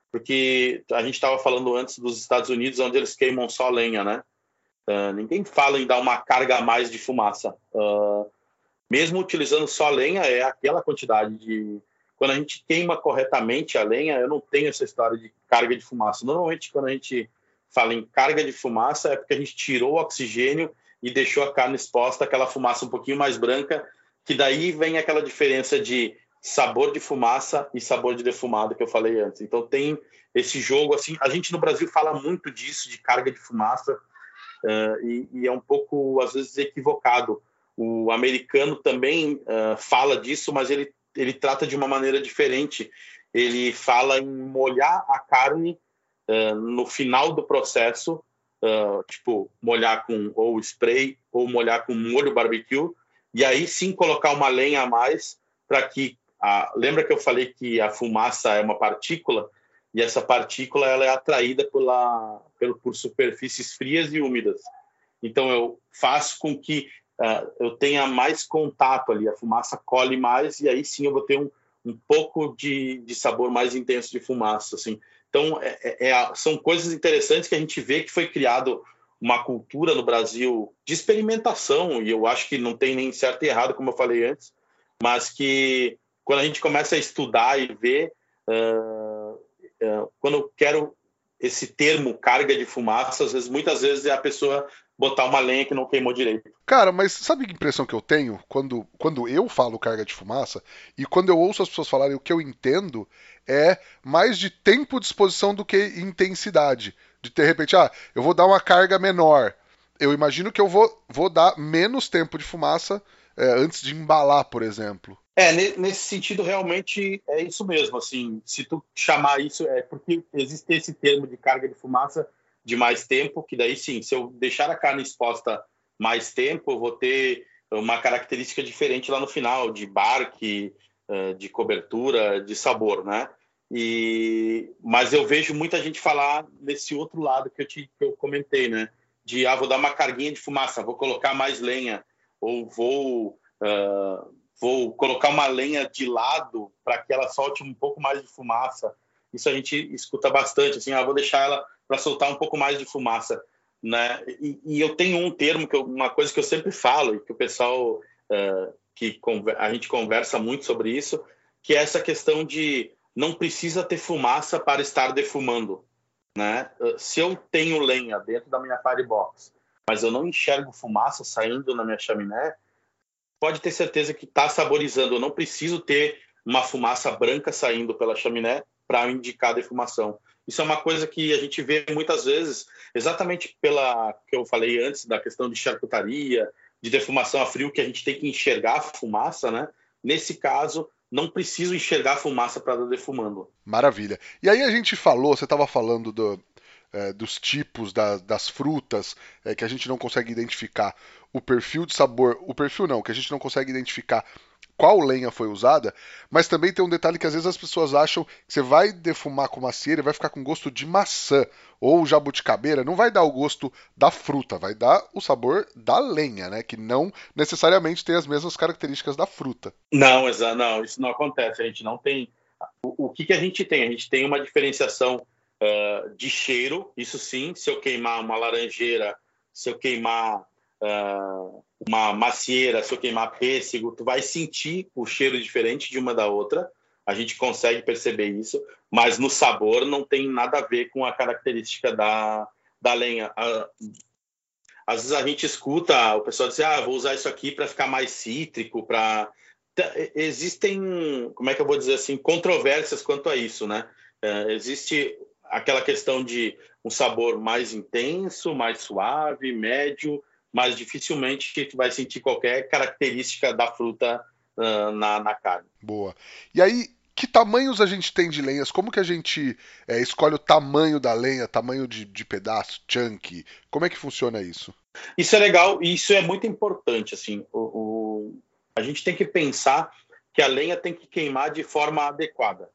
Porque a gente estava falando antes dos Estados Unidos, onde eles queimam só lenha, né? Uh, ninguém fala em dar uma carga a mais de fumaça. Uh, mesmo utilizando só lenha, é aquela quantidade de. Quando a gente queima corretamente a lenha, eu não tenho essa história de carga de fumaça. Normalmente, quando a gente fala em carga de fumaça, é porque a gente tirou o oxigênio e deixou a carne exposta aquela fumaça um pouquinho mais branca, que daí vem aquela diferença de sabor de fumaça e sabor de defumado que eu falei antes. Então tem esse jogo assim. A gente no Brasil fala muito disso de carga de fumaça uh, e, e, é um pouco, às vezes, equivocado. O americano também uh, fala disso, mas ele, ele trata de uma maneira diferente. Ele fala em molhar a carne uh, no final do processo, tipo, molhar com ou spray ou molhar com molho barbecue, e aí sim colocar uma lenha a mais para que a, lembra que eu falei que a fumaça é uma partícula e essa partícula ela é atraída pela, pelo, por superfícies frias e úmidas. Então eu faço com que uh, eu tenha mais contato ali, a fumaça colhe mais e aí sim eu vou ter um, um pouco de, de sabor mais intenso de fumaça, assim. Então é, é, é são coisas interessantes que a gente vê que foi criado uma cultura no Brasil de experimentação e eu acho que não tem nem certo e errado, como eu falei antes, mas que quando a gente começa a estudar e ver uh, quando eu quero esse termo carga de fumaça, às vezes, muitas vezes é a pessoa botar uma lenha que não queimou direito.
Cara, mas sabe que impressão que eu tenho quando, quando eu falo carga de fumaça e quando eu ouço as pessoas falarem o que eu entendo é mais de tempo de exposição do que intensidade. De de repente, ah, eu vou dar uma carga menor. Eu imagino que eu vou, vou dar menos tempo de fumaça é, antes de embalar, por exemplo.
É, nesse sentido, realmente é isso mesmo. Assim, se tu chamar isso, é porque existe esse termo de carga de fumaça de mais tempo, que daí sim, se eu deixar a carne exposta mais tempo, eu vou ter uma característica diferente lá no final, de barque, eh, de cobertura, de sabor, né? E, mas eu vejo muita gente falar nesse outro lado que eu, te, que eu comentei, né? De, ah, vou dar uma carguinha de fumaça, vou colocar mais lenha, ou vou... Uh, vou colocar uma lenha de lado para que ela solte um pouco mais de fumaça. Isso a gente escuta bastante, assim, ah, vou deixar ela para soltar um pouco mais de fumaça, né? E, e, eu tenho um termo que eu, uma coisa que eu sempre falo e que o pessoal uh, que a gente conversa muito sobre isso, que é essa questão de não precisa ter fumaça para estar defumando, né? Se eu tenho lenha dentro da minha firebox, mas eu não enxergo fumaça saindo na minha chaminé, pode ter certeza que está saborizando. Eu não preciso ter uma fumaça branca saindo pela chaminé para indicar defumação. Isso é uma coisa que a gente vê muitas vezes, exatamente pela que eu falei antes da questão de charcutaria, de defumação a frio, que a gente tem que enxergar a fumaça, né? Nesse caso, não preciso enxergar a fumaça para estar defumando.
Maravilha. E aí a gente falou, você estava falando do, é, dos tipos da, das frutas é, que a gente não consegue identificar o perfil de sabor, o perfil não, que a gente não consegue identificar qual lenha foi usada, mas também tem um detalhe que às vezes as pessoas acham que você vai defumar com macieira e vai ficar com gosto de maçã ou jabuticabeira, não vai dar o gosto da fruta, vai dar o sabor da lenha, né? Que não necessariamente tem as mesmas características da fruta.
Não, não, isso não acontece. A gente não tem. O, o que, que a gente tem? A gente tem uma diferenciação uh, de cheiro, isso sim. Se eu queimar uma laranjeira, se eu queimar uh, uma macieira, se eu queimar pêssego, tu vai sentir o cheiro diferente de uma da outra. A gente consegue perceber isso, mas no sabor não tem nada a ver com a característica da, da lenha. Uh, às vezes a gente escuta o pessoal dizer, ah, vou usar isso aqui para ficar mais cítrico, para existem, como é que eu vou dizer assim, controvérsias quanto a isso, né? Uh, existe aquela questão de um sabor mais intenso, mais suave, médio, mas dificilmente tu vai sentir qualquer característica da fruta uh, na, na carne.
Boa. E aí, que tamanhos a gente tem de lenhas? Como que a gente é, escolhe o tamanho da lenha, tamanho de, de pedaço, chunk? Como é que funciona isso?
Isso é legal e isso é muito importante. Assim, o, o, a gente tem que pensar que a lenha tem que queimar de forma adequada.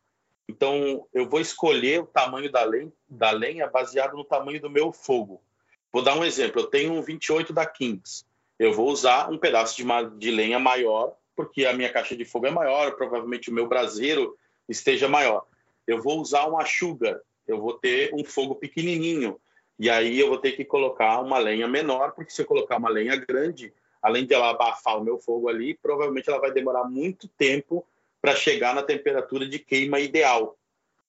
Então, eu vou escolher o tamanho da lenha, da lenha baseado no tamanho do meu fogo. Vou dar um exemplo. Eu tenho um 28 da Kings. Eu vou usar um pedaço de, uma, de lenha maior, porque a minha caixa de fogo é maior, provavelmente o meu braseiro esteja maior. Eu vou usar uma Sugar. Eu vou ter um fogo pequenininho. E aí eu vou ter que colocar uma lenha menor, porque se eu colocar uma lenha grande, além de ela abafar o meu fogo ali, provavelmente ela vai demorar muito tempo para chegar na temperatura de queima ideal.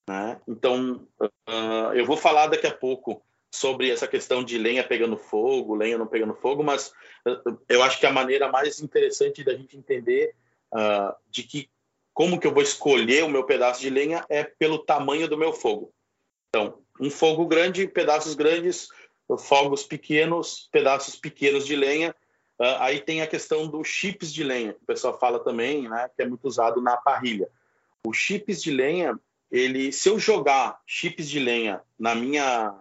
Né? Então, uh, eu vou falar daqui a pouco sobre essa questão de lenha pegando fogo, lenha não pegando fogo, mas eu acho que a maneira mais interessante da gente entender uh, de que como que eu vou escolher o meu pedaço de lenha é pelo tamanho do meu fogo. Então, um fogo grande, pedaços grandes, fogos pequenos, pedaços pequenos de lenha. Uh, aí tem a questão dos chips de lenha, que o pessoal fala também, né, que é muito usado na parrilha. Os chips de lenha, ele, se eu jogar chips de lenha na minha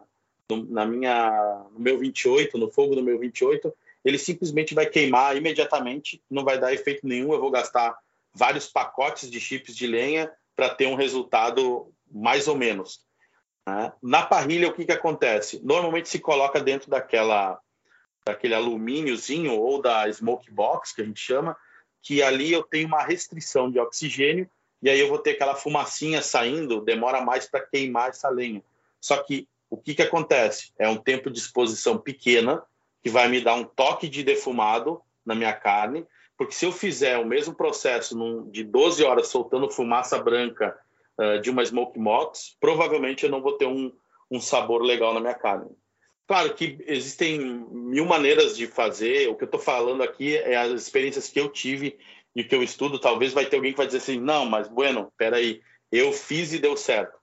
na minha, no meu 28, no fogo do meu 28, ele simplesmente vai queimar imediatamente, não vai dar efeito nenhum. Eu vou gastar vários pacotes de chips de lenha para ter um resultado mais ou menos. Né? Na parrilha, o que, que acontece? Normalmente se coloca dentro daquela daquele alumíniozinho ou da smoke box, que a gente chama, que ali eu tenho uma restrição de oxigênio e aí eu vou ter aquela fumacinha saindo, demora mais para queimar essa lenha. Só que o que, que acontece? É um tempo de exposição pequena, que vai me dar um toque de defumado na minha carne, porque se eu fizer o mesmo processo de 12 horas soltando fumaça branca uh, de uma smoke box, provavelmente eu não vou ter um, um sabor legal na minha carne. Claro que existem mil maneiras de fazer. O que eu estou falando aqui é as experiências que eu tive e que eu estudo. Talvez vai ter alguém que vai dizer assim, não, mas bueno, peraí, eu fiz e deu certo.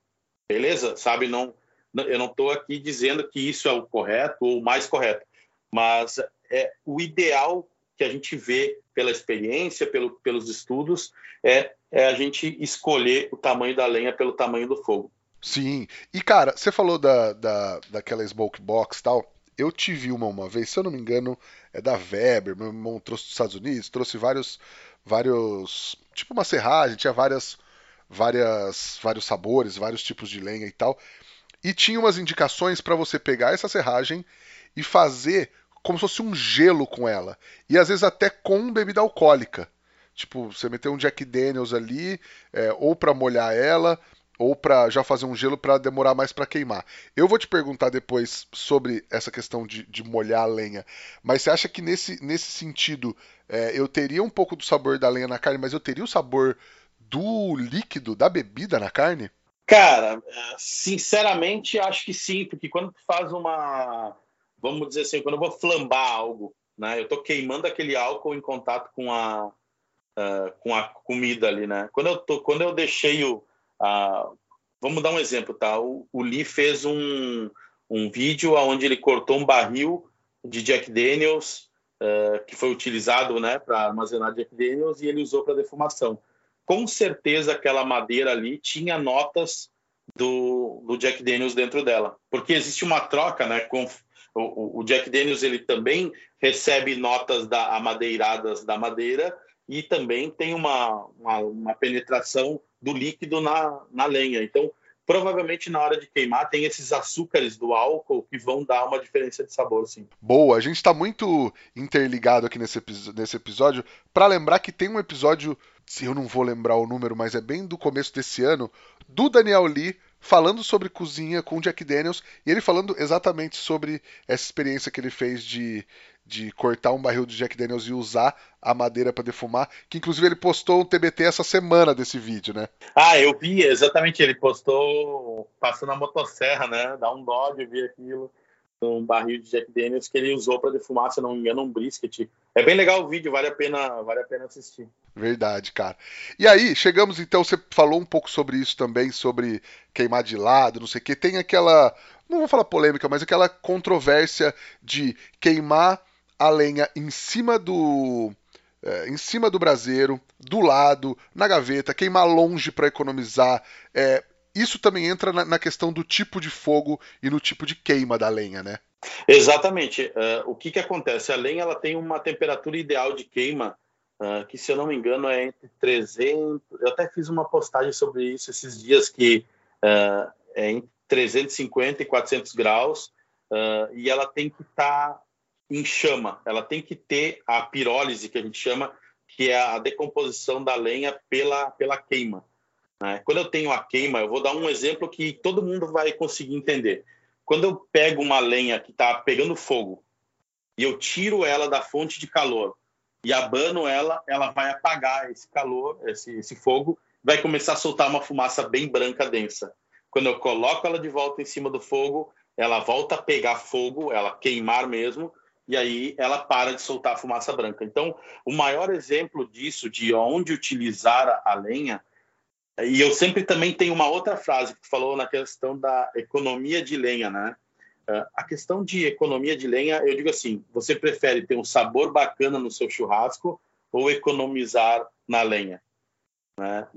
Beleza? Sabe, não, eu não estou aqui dizendo que isso é o correto ou o mais correto, mas é o ideal que a gente vê pela experiência, pelo, pelos estudos, é, é a gente escolher o tamanho da lenha pelo tamanho do fogo.
Sim. E, cara, você falou da, da, daquela smoke box e tal. Eu tive uma uma vez, se eu não me engano, é da Weber. Meu irmão trouxe dos Estados Unidos, trouxe vários, vários, tipo uma serragem, tinha várias, várias, vários sabores, vários tipos de lenha e tal. E tinha umas indicações para você pegar essa serragem e fazer como se fosse um gelo com ela. E às vezes até com bebida alcoólica. Tipo, você meter um Jack Daniels ali, é, ou para molhar ela, ou para já fazer um gelo para demorar mais para queimar. Eu vou te perguntar depois sobre essa questão de, de molhar a lenha, mas você acha que nesse, nesse sentido é, eu teria um pouco do sabor da lenha na carne, mas eu teria o sabor do líquido, da bebida na carne?
Cara, sinceramente acho que sim, porque quando tu faz uma, vamos dizer assim, quando eu vou flambar algo, né, eu estou queimando aquele álcool em contato com a, uh, com a comida ali, né? Quando eu tô, quando eu deixei o, uh, vamos dar um exemplo, tá? O, o Lee fez um, um vídeo onde ele cortou um barril de Jack Daniels uh, que foi utilizado, né, para armazenar Jack Daniels e ele usou para defumação. Com certeza aquela madeira ali tinha notas do, do Jack Daniels dentro dela, porque existe uma troca, né, com o, o, Jack Daniels ele também recebe notas da amadeiradas da madeira e também tem uma, uma, uma penetração do líquido na, na lenha. Então, provavelmente na hora de queimar tem esses açúcares do álcool que vão dar uma diferença de sabor, sim.
Boa, a gente está muito interligado aqui nesse, nesse episódio para lembrar que tem um episódio, se eu não vou lembrar o número, mas é bem do começo desse ano, do Daniel Lee falando sobre cozinha com Jack Daniels e ele falando exatamente sobre essa experiência que ele fez de, de cortar um barril de Jack Daniels e usar a madeira para defumar, que inclusive ele postou um TBT essa semana desse vídeo, né?
Ah, eu vi, exatamente, ele postou passando a motosserra, né? Dá um dó de ver aquilo, um barril de Jack Daniels que ele usou para defumar, se não me engano, um brisket. É bem legal o vídeo, vale a pena, vale a pena assistir.
Verdade, cara. E aí, chegamos então, você falou um pouco sobre isso também, sobre queimar de lado, não sei o que. Tem aquela, não vou falar polêmica, mas aquela controvérsia de queimar a lenha em cima do é, em cima do braseiro, do lado, na gaveta, queimar longe para economizar. É, isso também entra na, na, questão do tipo de fogo e no tipo de queima da lenha, né?
Exatamente. Uh, o que, que acontece? A lenha ela tem uma temperatura ideal de queima uh, que, se eu não me engano, é entre 300. Eu até fiz uma postagem sobre isso esses dias que uh, é entre 350 e 400 graus e ela tem que estar tá em chama. Ela tem que ter a pirólise, que a gente chama, que é a decomposição da lenha pela, pela queima. Né? Quando eu tenho a queima, eu vou dar um exemplo que todo mundo vai conseguir entender. Quando eu pego uma lenha que está pegando fogo e eu tiro ela da fonte de calor e abano ela, ela vai apagar esse calor, esse, esse fogo, vai começar a soltar uma fumaça bem branca densa. Quando eu coloco ela de volta em cima do fogo, ela volta a pegar fogo, ela queimar mesmo, e aí ela para de soltar fumaça branca. Então, o maior exemplo disso, de onde utilizar a lenha, e eu sempre também tenho uma outra frase que falou na questão da economia de lenha, né? Ah, a questão de economia de lenha, eu digo assim: você prefere ter um sabor bacana no seu churrasco ou economizar na lenha? Né?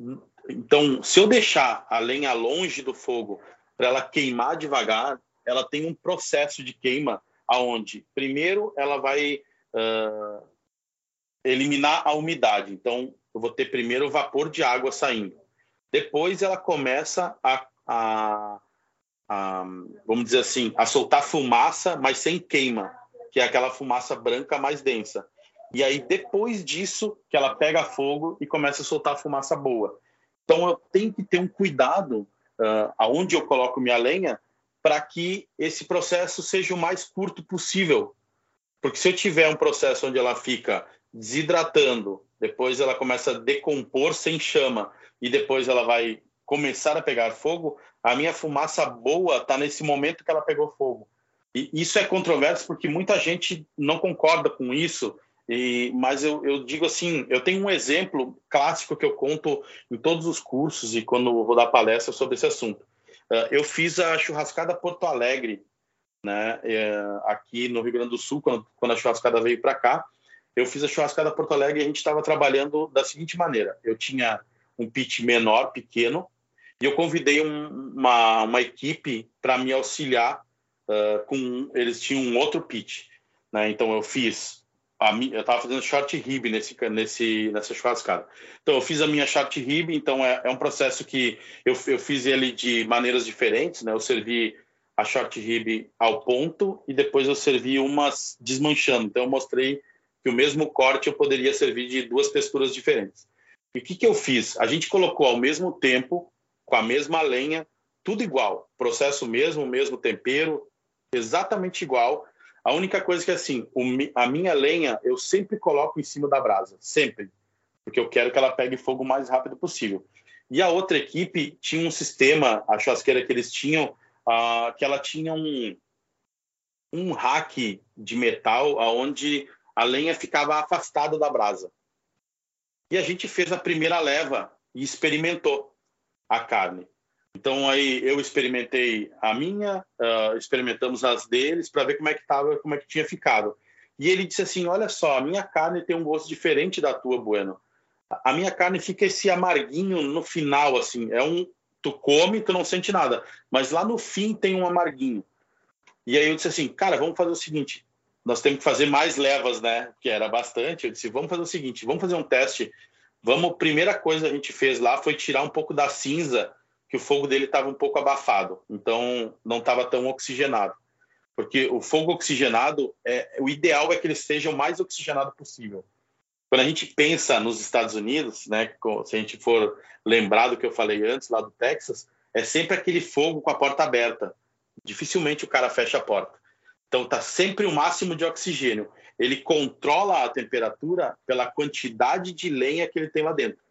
Então, se eu deixar a lenha longe do fogo para ela queimar devagar, ela tem um processo de queima aonde primeiro ela vai uh, eliminar a umidade. Então, eu vou ter primeiro o vapor de água saindo. Depois ela começa a, a, a, vamos dizer assim, a soltar fumaça, mas sem queima, que é aquela fumaça branca mais densa. E aí, depois disso, que ela pega fogo e começa a soltar fumaça boa. Então, eu tenho que ter um cuidado uh, aonde eu coloco minha lenha, para que esse processo seja o mais curto possível. Porque se eu tiver um processo onde ela fica desidratando, depois ela começa a decompor sem chama e depois ela vai começar a pegar fogo, a minha fumaça boa está nesse momento que ela pegou fogo. E isso é controverso porque muita gente não concorda com isso, e, mas eu, eu, digo assim, eu tenho um exemplo clássico que eu conto em todos os cursos e quando vou dar palestra sobre esse assunto. Uh, eu fiz a churrascada Porto Alegre, né, uh, aqui no Rio Grande do Sul, quando, a churrascada veio para cá. Eu fiz a churrascada Porto Alegre e a gente estava trabalhando da seguinte maneira: eu tinha um pit menor, pequeno, e eu convidei um, uma, uma equipe para me auxiliar uh, com. Eles tinham um outro pitch. Né? Então eu fiz. A, eu estava fazendo short rib nesse, nesse, nessa churrascada. Então eu fiz a minha short rib, então é, é um processo que eu, eu fiz ele de maneiras diferentes. Né? Eu servi a short rib ao ponto e depois eu servi umas desmanchando. Então eu mostrei que o mesmo corte eu poderia servir de duas texturas diferentes. E o que, que eu fiz? A gente colocou ao mesmo tempo, com a mesma lenha, tudo igual, processo mesmo, mesmo tempero, exatamente igual. A única coisa que assim, o, a minha lenha eu sempre coloco em cima da brasa, sempre, porque eu quero que ela pegue fogo o mais rápido possível. E a outra equipe tinha um sistema, a churrasqueira que eles tinham, uh, que ela tinha um, um rack de metal aonde a lenha ficava afastada da brasa. E a gente fez a primeira leva e experimentou a carne. Então aí eu experimentei a minha, uh, experimentamos as deles para ver como é que tava, como é que tinha ficado. E ele disse assim: "Olha só, a minha carne tem um gosto diferente da tua, Bueno. A minha carne fica esse amarguinho no final assim, é um tu come, tu não sente nada, mas lá no fim tem um amarguinho". E aí eu disse assim: "Cara, vamos fazer o seguinte, nós temos que fazer mais levas, né? Que era bastante. Eu disse, vamos fazer o seguinte, vamos fazer um teste. Vamos, primeira coisa que a gente fez lá foi tirar um pouco da cinza que o fogo dele estava um pouco abafado, então não estava tão oxigenado. Porque o fogo oxigenado, é, o ideal é que ele seja o mais oxigenado possível. Quando a gente pensa nos Estados Unidos, né, se a gente for lembrar do que eu falei antes, lá do Texas, é sempre aquele fogo com a porta aberta. Dificilmente o cara fecha a porta. Então está sempre o máximo de oxigênio. Ele controla a temperatura pela quantidade de lenha que ele tem lá dentro.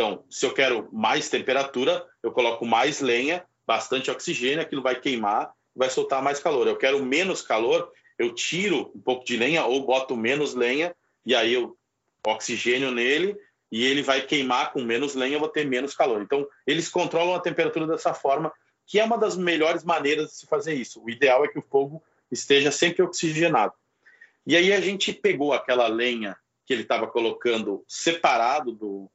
Então, se eu quero mais temperatura, eu coloco mais lenha, bastante oxigênio, aquilo vai queimar, vai soltar mais calor. Eu quero menos calor, eu tiro um pouco de lenha ou boto menos lenha e aí eu oxigênio nele e ele vai queimar com menos lenha, eu vou ter menos calor. Então, eles controlam a temperatura dessa forma, que é uma das melhores maneiras de se fazer isso. O ideal é que o fogo esteja sempre oxigenado. E aí a gente pegou aquela lenha que ele estava colocando separado do,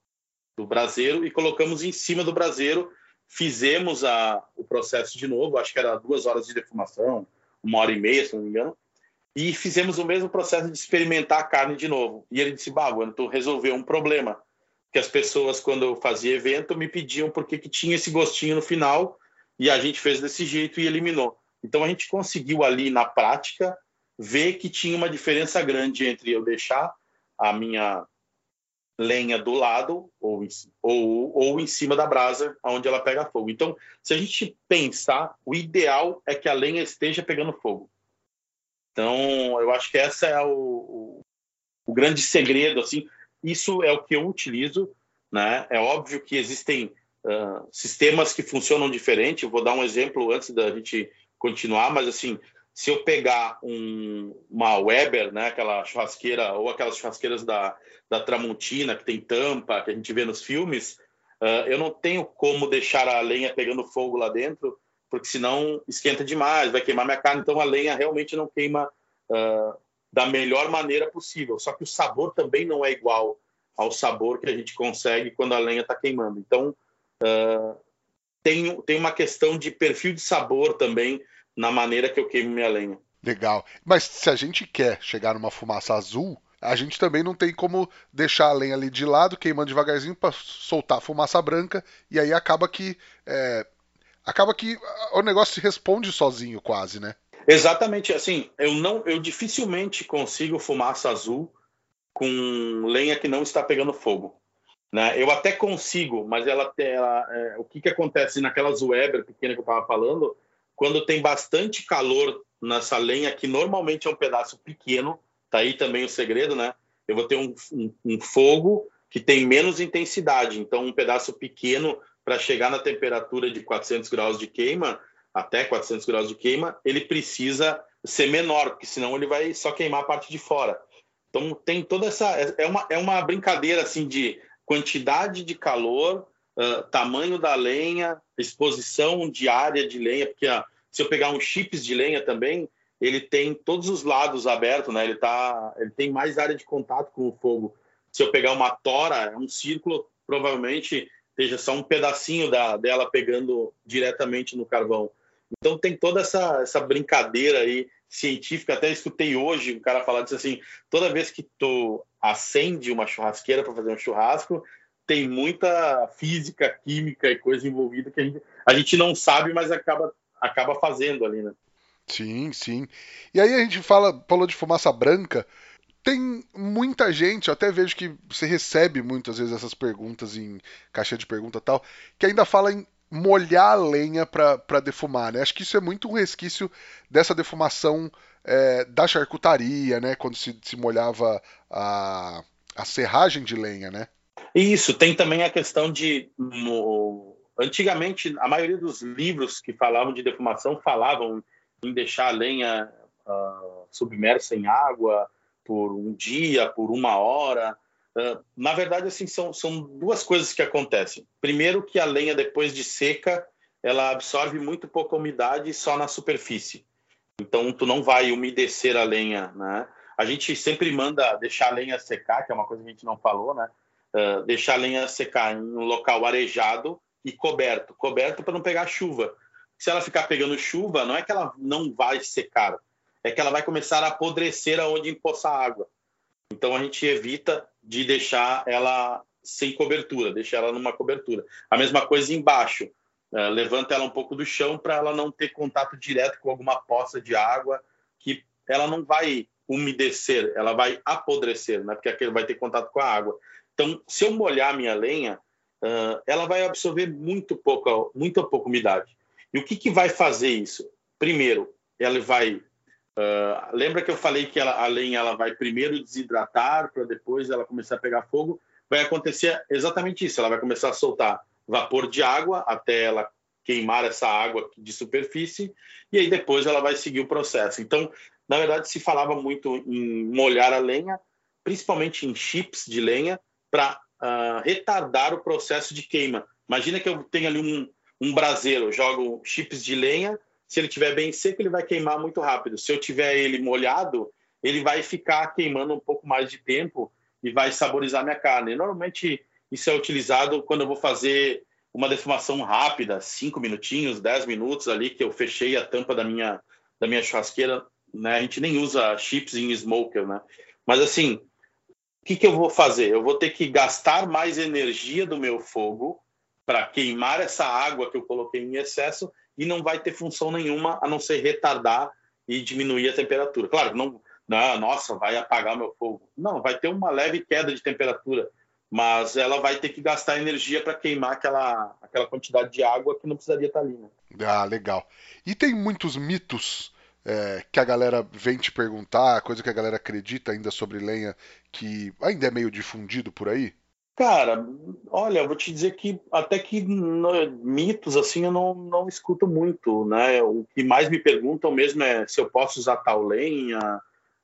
do braseiro e colocamos em cima do braseiro, fizemos a, o processo de novo, acho que era duas horas de defumação, uma hora e meia, se não me engano, e fizemos o mesmo processo de experimentar a carne de novo. E ele disse, bah, tu resolveu um problema, que as pessoas, quando eu fazia evento, me pediam porque que tinha esse gostinho no final, e a gente fez desse jeito e eliminou. Então a gente conseguiu ali na prática ver que tinha uma diferença grande entre eu deixar a minha lenha do lado ou, ou, ou em cima da brasa, onde ela pega fogo. Então, se a gente pensar, o ideal é que a lenha esteja pegando fogo. Então, eu acho que essa é o, o, o grande segredo. Assim, isso é o que eu utilizo. Né? É óbvio que existem uh, sistemas que funcionam diferente. Eu vou dar um exemplo antes da gente continuar, mas assim, se eu pegar um, uma Weber, né, aquela churrasqueira, ou aquelas churrasqueiras da, da Tramontina, que tem tampa, que a gente vê nos filmes, uh, eu não tenho como deixar a lenha pegando fogo lá dentro, porque senão esquenta demais, vai queimar minha carne. Então a lenha realmente não queima uh, da melhor maneira possível. Só que o sabor também não é igual ao sabor que a gente consegue quando a lenha está queimando. Então uh, tem, tem uma questão de perfil de sabor também na maneira que eu queimo minha lenha.
Legal. Mas se a gente quer chegar numa fumaça azul, a gente também não tem como deixar a lenha ali de lado, queimando devagarzinho para soltar a fumaça branca, e aí acaba que é, acaba que o negócio se responde sozinho quase, né?
Exatamente, assim, eu não, eu dificilmente consigo fumaça azul com lenha que não está pegando fogo. Né? Eu até consigo, mas ela, ela é, o que, que acontece naquelas Weber pequena que eu estava falando, quando tem bastante calor nessa lenha, que normalmente é um pedaço pequeno, tá aí também o segredo, né? Eu vou ter um, um, um fogo que tem menos intensidade, então um pedaço pequeno para chegar na temperatura de 400 graus de queima, até 400 graus de queima, ele precisa ser menor, porque senão ele vai só queimar a parte de fora. Então tem toda essa é uma, é uma brincadeira assim de quantidade de calor, uh, tamanho da lenha, exposição diária de lenha, porque uh, se eu pegar um chips de lenha também, ele tem todos os lados abertos, né? Ele tá, ele tem mais área de contato com o fogo. Se eu pegar uma tora, é um círculo, provavelmente esteja só um pedacinho da, dela pegando diretamente no carvão. Então tem toda essa, essa brincadeira aí científica. Até escutei hoje um cara falar disso assim: toda vez que tu acende uma churrasqueira para fazer um churrasco, tem muita física, química e coisa envolvida que a gente, a gente não sabe, mas acaba, acaba fazendo ali, né?
Sim, sim. E aí a gente fala, falou de fumaça branca. Tem muita gente, eu até vejo que você recebe muitas vezes essas perguntas em caixa de pergunta tal, que ainda fala em molhar a lenha para defumar, né? Acho que isso é muito um resquício dessa defumação é, da charcutaria, né? Quando se, se molhava a, a serragem de lenha, né?
Isso, tem também a questão de. No, antigamente, a maioria dos livros que falavam de defumação falavam em deixar a lenha uh, submersa em água por um dia, por uma hora. Uh, na verdade, assim, são, são duas coisas que acontecem. Primeiro, que a lenha, depois de seca, ela absorve muito pouca umidade só na superfície. Então, tu não vai umedecer a lenha, né? A gente sempre manda deixar a lenha secar, que é uma coisa que a gente não falou, né? Uh, deixar a lenha secar em um local arejado e coberto. Coberto para não pegar chuva. Se ela ficar pegando chuva, não é que ela não vai secar, é que ela vai começar a apodrecer aonde empoçar água. Então a gente evita de deixar ela sem cobertura, deixar ela numa cobertura. A mesma coisa embaixo. Uh, levanta ela um pouco do chão para ela não ter contato direto com alguma poça de água que ela não vai umedecer, ela vai apodrecer, né? porque vai ter contato com a água. Então, se eu molhar minha lenha, uh, ela vai absorver muito pouca, muito pouca umidade. E o que, que vai fazer isso? Primeiro, ela vai. Uh, lembra que eu falei que ela, a lenha ela vai primeiro desidratar para depois ela começar a pegar fogo? Vai acontecer exatamente isso. Ela vai começar a soltar vapor de água até ela queimar essa água de superfície e aí depois ela vai seguir o processo. Então, na verdade, se falava muito em molhar a lenha, principalmente em chips de lenha, para uh, ah, retardar o processo de queima. Imagina que eu tenho ali um, um braseiro, jogo chips de lenha, se ele estiver bem seco, ele vai queimar muito rápido. Se eu tiver ele molhado, ele vai ficar queimando um pouco mais de tempo e vai saborizar minha carne. Normalmente isso é utilizado quando eu vou fazer uma defumação rápida, cinco minutinhos, dez minutos ali que eu fechei a tampa da minha da minha churrasqueira, né? A gente nem usa chips em smoker, né? Mas assim, que, que eu vou fazer? Eu vou ter que gastar mais energia do meu fogo para queimar essa água que eu coloquei em excesso e não vai ter função nenhuma a não ser retardar e diminuir a temperatura. Claro, não, não nossa, vai apagar meu fogo. Não, vai ter uma leve queda de temperatura, mas ela vai ter que gastar energia para queimar aquela, aquela quantidade de água que não precisaria estar tá ali. Né?
Ah, legal. E tem muitos mitos é, que a galera vem te perguntar, coisa que a galera acredita ainda sobre lenha, que ainda é meio difundido por aí?
Cara, olha, eu vou te dizer que até que no, mitos assim eu não, não escuto muito, né? O que mais me perguntam mesmo é se eu posso usar tal lenha,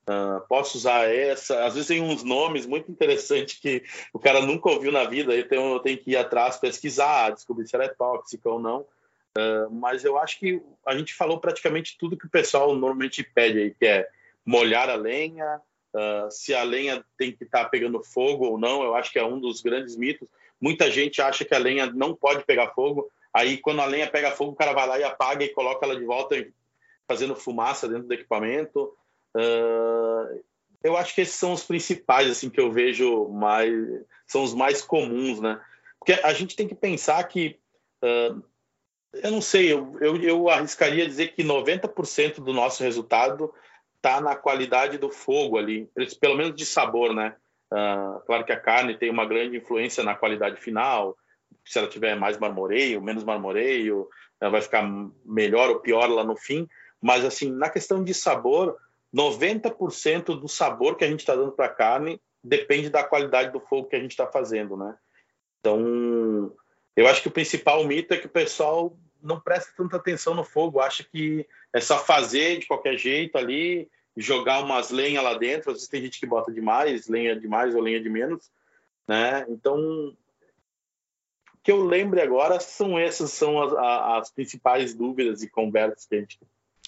uh, posso usar essa. Às vezes tem uns nomes muito interessantes que o cara nunca ouviu na vida, então eu tenho que ir atrás, pesquisar, descobrir se ela é tóxica ou não. Uh, mas eu acho que a gente falou praticamente tudo que o pessoal normalmente pede aí, que é molhar a lenha, uh, se a lenha tem que estar tá pegando fogo ou não. Eu acho que é um dos grandes mitos. Muita gente acha que a lenha não pode pegar fogo. Aí, quando a lenha pega fogo, o cara vai lá e apaga e coloca ela de volta, fazendo fumaça dentro do equipamento. Uh, eu acho que esses são os principais, assim, que eu vejo mais, são os mais comuns, né? Porque a gente tem que pensar que uh, eu não sei, eu, eu, eu arriscaria dizer que 90% do nosso resultado está na qualidade do fogo ali, pelo menos de sabor, né? Uh, claro que a carne tem uma grande influência na qualidade final, se ela tiver mais marmoreio, menos marmoreio, ela vai ficar melhor ou pior lá no fim, mas assim, na questão de sabor, 90% do sabor que a gente está dando para a carne depende da qualidade do fogo que a gente está fazendo, né? Então, Eu acho que o principal mito é que o pessoal não presta tanta atenção no fogo, acha que é só fazer de qualquer jeito ali, jogar umas lenhas lá dentro. Às vezes tem gente que bota demais, lenha demais ou lenha de menos, né? Então, que eu lembre agora são essas são as, as principais dúvidas e conversas que a gente.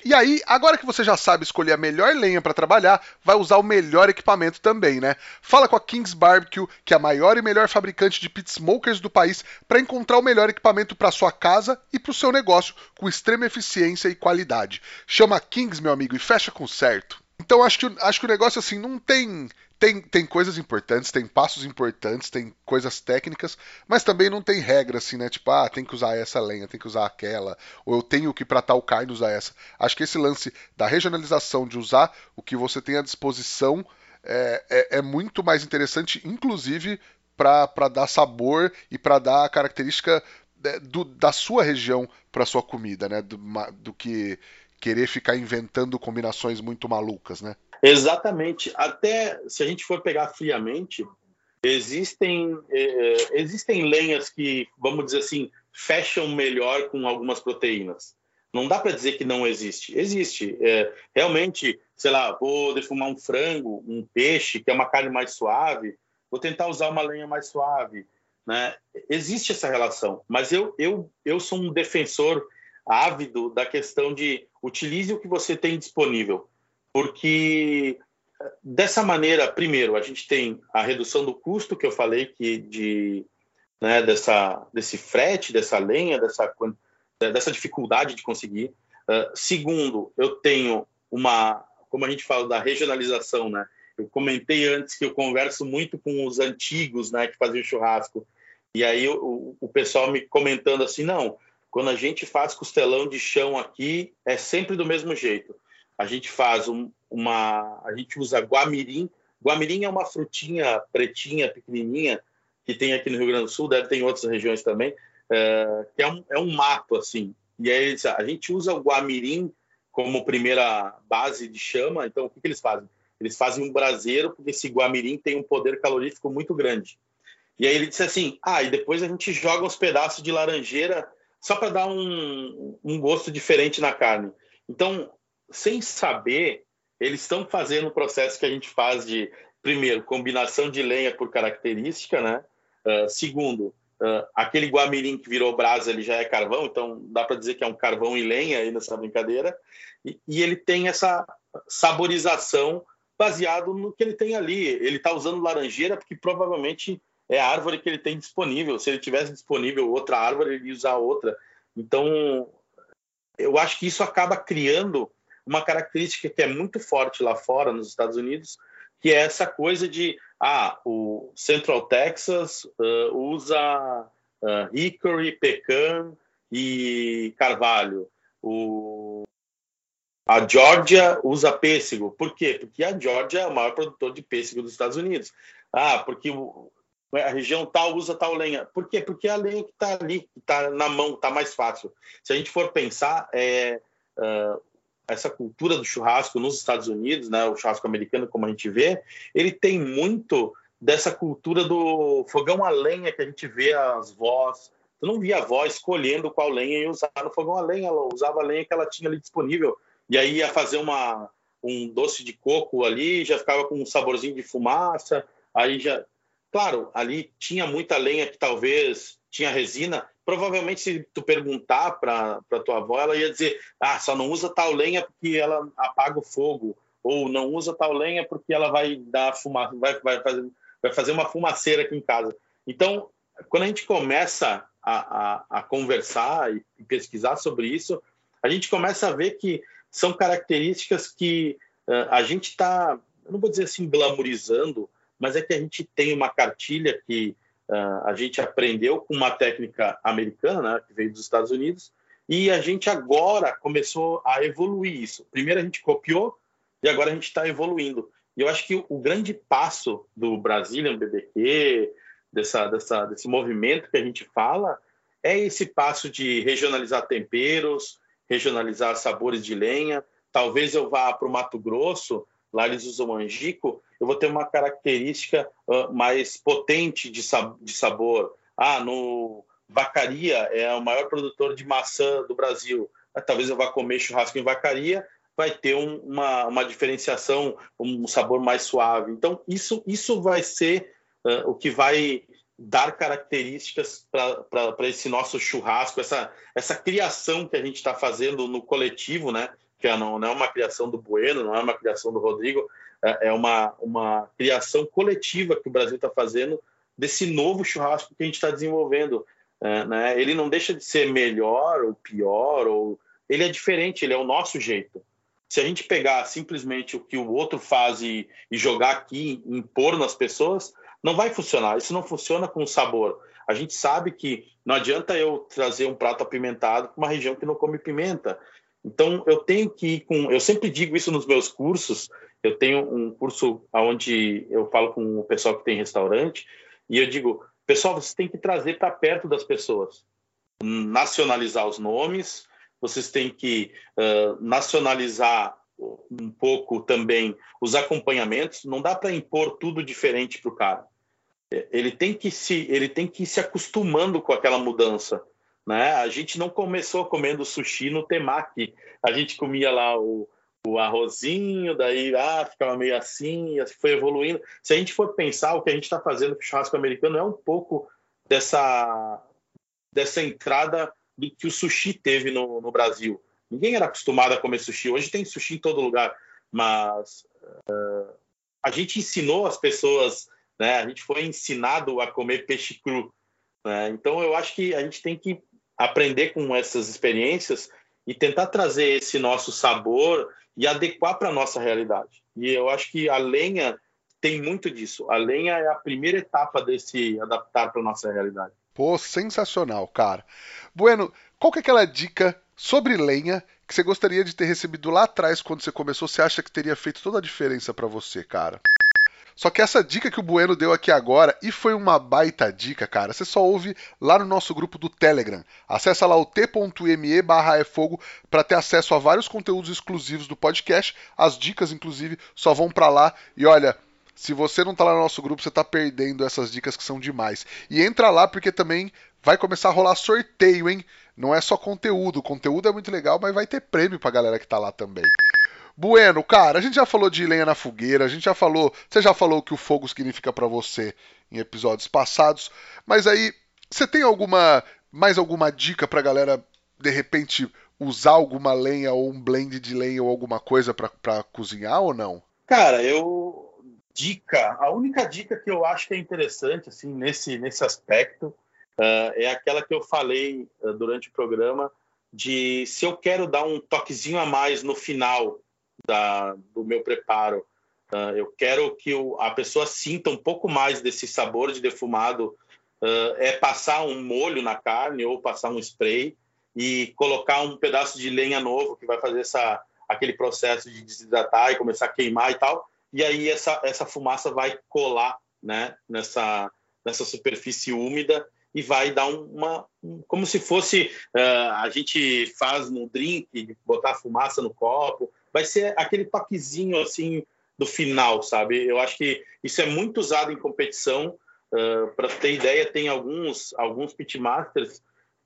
E aí, agora que você já sabe escolher a melhor lenha para trabalhar, vai usar o melhor equipamento também, né? Fala com a Kings Barbecue, que é a maior e melhor fabricante de pit smokers do país, para encontrar o melhor equipamento para sua casa e para o seu negócio com extrema eficiência e qualidade. Chama a Kings, meu amigo, e fecha com certo. Então acho que, acho que o negócio assim não tem tem, tem coisas importantes, tem passos importantes, tem coisas técnicas, mas também não tem regra assim, né? Tipo, ah, tem que usar essa lenha, tem que usar aquela, ou eu tenho que para tal carne usar essa. Acho que esse lance da regionalização, de usar o que você tem à disposição, é, é, é muito mais interessante, inclusive para dar sabor e para dar a característica né, do, da sua região para sua comida, né? Do, do que querer ficar inventando combinações muito malucas, né?
Exatamente. Até se a gente for pegar friamente, existem, é, existem lenhas que, vamos dizer assim, fecham melhor com algumas proteínas. Não dá para dizer que não existe. Existe. É, realmente, sei lá, vou defumar um frango, um peixe, que é uma carne mais suave, vou tentar usar uma lenha mais suave. Né? Existe essa relação, mas eu, eu, eu sou um defensor ávido da questão de utilize o que você tem disponível porque dessa maneira, primeiro, a gente tem a redução do custo que eu falei que de né, dessa desse frete, dessa lenha, dessa dessa dificuldade de conseguir. Uh, segundo, eu tenho uma, como a gente fala da regionalização, né? Eu comentei antes que eu converso muito com os antigos, né, que faziam churrasco. E aí o, o pessoal me comentando assim, não, quando a gente faz costelão de chão aqui, é sempre do mesmo jeito a gente faz um, uma. A gente usa guamirim. Guamirim é uma frutinha pretinha, pequenininha, que tem aqui no Rio Grande do Sul, deve ter em outras regiões também, é, que é um, é um mato, assim. E aí a gente usa o guamirim como primeira base de chama. Então, o que, que eles fazem? Eles fazem um braseiro, porque esse guamirim tem um poder calorífico muito grande. E aí ele disse assim: ah, e depois a gente joga uns pedaços de laranjeira só para dar um, um gosto diferente na carne. Então, sem saber, eles estão fazendo o processo que a gente faz de, primeiro, combinação de lenha por característica, né? Uh, segundo, uh, aquele guamirim que virou brasa, ele já é carvão, então dá para dizer que é um carvão e lenha aí nessa brincadeira. E, e ele tem essa saborização baseado no que ele tem ali. Ele está usando laranjeira porque provavelmente é a árvore que ele tem disponível. Se ele tivesse disponível outra árvore, ele ia usar outra. Então, eu acho que isso acaba criando uma característica que é muito forte lá fora, nos Estados Unidos, que é essa coisa de ah, o Central Texas uh, usa uh, hickory, pecan e carvalho. O, a Georgia usa pêssego. Por quê? Porque a Georgia é o maior produtor de pêssego dos Estados Unidos. Ah, porque o, a região tal usa tal lenha. Por quê? Porque a lenha que está ali, que está na mão, está mais fácil. Se a gente for pensar, é, uh, essa cultura do churrasco nos Estados Unidos, né, o churrasco americano, como a gente vê, ele tem muito dessa cultura do fogão a lenha que a gente vê as vós. Tu não via a avó escolhendo qual lenha ia usar no fogão a lenha, ela usava a lenha que ela tinha ali disponível. E aí ia fazer uma, um doce de coco ali, já ficava com um saborzinho de fumaça, aí já. Claro, ali tinha muita lenha que talvez tinha resina, provavelmente se tu perguntar para tua avó, ela ia dizer: ah, só não usa tal lenha porque ela apaga o fogo, ou não usa tal lenha porque ela vai dar fumaça, vai, vai, fazer, vai fazer uma fumaceira aqui em casa. Então, quando a gente começa a, a, a conversar e pesquisar sobre isso, a gente começa a ver que são características que uh, a gente está, não vou dizer assim, glamorizando, mas é que a gente tem uma cartilha que Uh, a gente aprendeu com uma técnica americana, né, que veio dos Estados Unidos, e a gente agora começou a evoluir isso. Primeiro a gente copiou e agora a gente está evoluindo. E eu acho que o, grande passo do Brazilian BBQ, dessa, dessa, desse movimento que a gente fala, é esse passo de regionalizar temperos, regionalizar sabores de lenha. Talvez eu vá para o Mato Grosso, lá eles usam angico, eu vou ter uma característica uh, mais potente de, sab de sabor. Ah, no Vacaria é o maior produtor de maçã do Brasil. Talvez eu vá comer churrasco em Vacaria, vai ter um, uma, uma diferenciação, um sabor mais suave. Então, isso, isso vai ser uh, o que vai dar características para esse nosso churrasco, essa, essa criação que a gente está fazendo no coletivo, né? que é, não, não é uma criação do Bueno, não é uma criação do Rodrigo, é, é uma, uma criação coletiva que o Brasil está fazendo desse novo churrasco que a gente está desenvolvendo. É, né? Ele não deixa de ser melhor ou pior, ou ele é diferente, ele é o nosso jeito se a gente pegar simplesmente o que o outro faz e, e jogar aqui, impor nas pessoas, não vai funcionar. Isso não funciona com sabor. A gente sabe que não adianta eu trazer um prato apimentado para uma região que não come pimenta. Então eu tenho que ir com. Eu sempre digo isso nos meus cursos. Eu tenho um curso onde eu falo com o pessoal que tem restaurante e eu digo, pessoal, você tem que trazer para perto das pessoas, nacionalizar os nomes, vocês têm que uh, nacionalizar um pouco também os acompanhamentos. Não dá para impor tudo diferente para o cara. É, ele tem que se ele tem que ir se acostumando com aquela mudança. Né? A gente não começou comendo sushi no temaki. A gente comia lá o, o arrozinho, daí ah, ficava meio assim, foi evoluindo. Se a gente for pensar, o que a gente está fazendo com o churrasco americano é um pouco dessa, dessa entrada do que o sushi teve no, no Brasil. Ninguém era acostumado a comer sushi. Hoje tem sushi em todo lugar, mas uh, a gente ensinou as pessoas, né? A gente foi ensinado a comer peixe cru. Né? Então eu acho que a gente tem que aprender com essas experiências e tentar trazer esse nosso sabor e adequar para a nossa realidade. E eu acho que a lenha tem muito disso. A lenha é a primeira etapa desse adaptar para a nossa realidade.
Pô, sensacional, cara. Bueno, qual que é aquela dica sobre lenha que você gostaria de ter recebido lá atrás quando você começou? Você acha que teria feito toda a diferença para você, cara? Só que essa dica que o Bueno deu aqui agora, e foi uma baita dica, cara, você só ouve lá no nosso grupo do Telegram. Acesse lá o t.me barra fogo para ter acesso a vários conteúdos exclusivos do podcast. As dicas, inclusive, só vão para lá. E olha, se você não tá lá no nosso grupo, você tá perdendo essas dicas que são demais. E entra lá porque também vai começar a rolar sorteio, hein? Não é só conteúdo. O conteúdo é muito legal, mas vai ter prêmio pra galera que tá lá também. Bueno, cara, a gente já falou de lenha na fogueira, a gente já falou, você já falou o que o fogo significa para você em episódios passados, mas aí você tem alguma mais alguma dica pra galera de repente usar alguma lenha ou um blend de lenha ou alguma coisa para cozinhar ou não?
Cara, eu dica, a única dica que eu acho que é interessante assim nesse nesse aspecto uh, é aquela que eu falei uh, durante o programa de se eu quero dar um toquezinho a mais no final da, do meu preparo, uh, eu quero que o, a pessoa sinta um pouco mais desse sabor de defumado, é passar um molho na carne ou passar um spray e colocar um pedaço de lenha novo que vai fazer essa aquele processo de desidratar e começar a queimar e tal e aí essa, essa fumaça vai colar né, nessa, nessa superfície úmida e vai dar uma. como se fosse. Uh, a gente faz no drink, botar fumaça no copo. Vai ser aquele toquezinho assim do final, sabe? Eu acho que isso é muito usado em competição. Uh, Para ter ideia, tem alguns, alguns pitmasters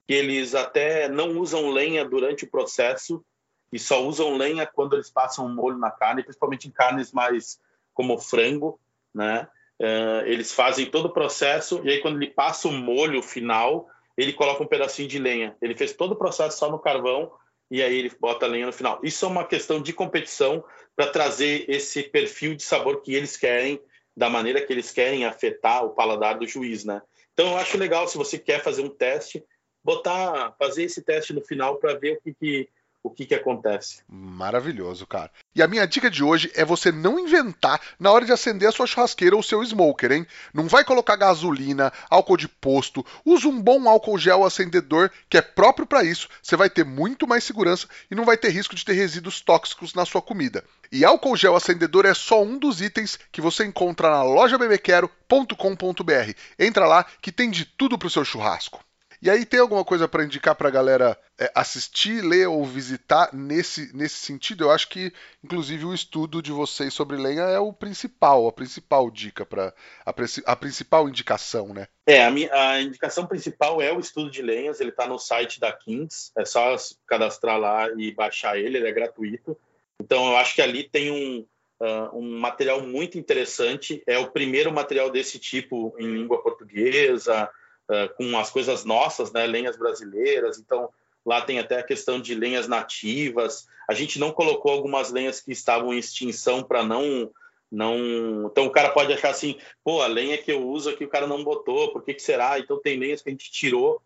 que eles até não usam lenha durante o processo e só usam lenha quando eles passam um molho na carne, principalmente em carnes mais como frango, né? Uh, eles fazem todo o processo e aí quando ele passa o molho final, ele coloca um pedacinho de lenha. Ele fez todo o processo só no carvão e aí ele bota a lenha no final. Isso é uma questão de competição para trazer esse perfil de sabor que eles querem, da maneira que eles querem afetar o paladar do juiz, né? Então eu acho legal se você quer fazer um teste, botar, fazer esse teste no final para ver o que, que o que, que acontece.
Maravilhoso, cara. E a minha dica de hoje é você não inventar na hora de acender a sua churrasqueira ou seu smoker, hein? Não vai colocar gasolina, álcool de posto. Usa um bom álcool gel acendedor que é próprio para isso. Você vai ter muito mais segurança e não vai ter risco de ter resíduos tóxicos na sua comida. E álcool gel acendedor é só um dos itens que você encontra na loja bebequero.com.br. Entra lá que tem de tudo pro seu churrasco. E aí tem alguma coisa para indicar para a galera assistir, ler ou visitar nesse, nesse sentido? Eu acho que, inclusive, o estudo de vocês sobre lenha é o principal, a principal dica para a, a, principal indicação, né?
É, a, minha, a indicação principal é o estudo de lenhas. Ele está no site da Kings. É só cadastrar lá e baixar ele. Ele é gratuito. Então, eu acho que ali tem um Uh, um material muito interessante. É o primeiro material desse tipo em língua portuguesa, uh, com as coisas nossas, né, lenhas brasileiras. Então, lá tem até a questão de lenhas nativas. A gente não colocou algumas lenhas que estavam em extinção para não. não Então, o cara pode achar assim: pô, a lenha que eu uso aqui o cara não botou, por que, que será? Então, tem lenhas que a gente tirou,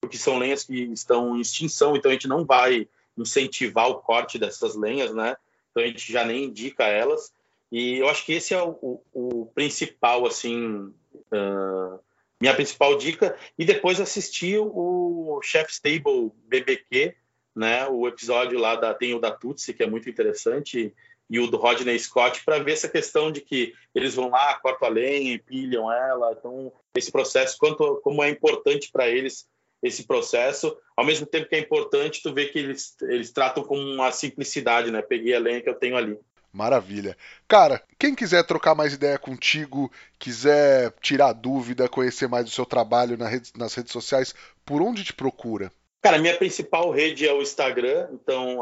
porque são lenhas que estão em extinção, então a gente não vai incentivar o corte dessas lenhas, né? então a gente já nem indica elas. E eu acho que esse é o, o, o principal, assim, uh, minha principal dica. E depois assistir o Chef's Table BBQ, né? O episódio lá da tem o da Tutsi que é muito interessante e o do Rodney Scott para ver essa questão de que eles vão lá, cortam a lenha, empilham ela, então esse processo quanto como é importante para eles esse processo, ao mesmo tempo que é importante tu ver que eles, eles tratam com uma simplicidade, né? Peguei a lenha que eu tenho ali.
Maravilha. Cara, quem quiser trocar mais ideia contigo, quiser tirar dúvida, conhecer mais do seu trabalho nas redes sociais, por onde te procura?
Cara, minha principal rede é o Instagram, então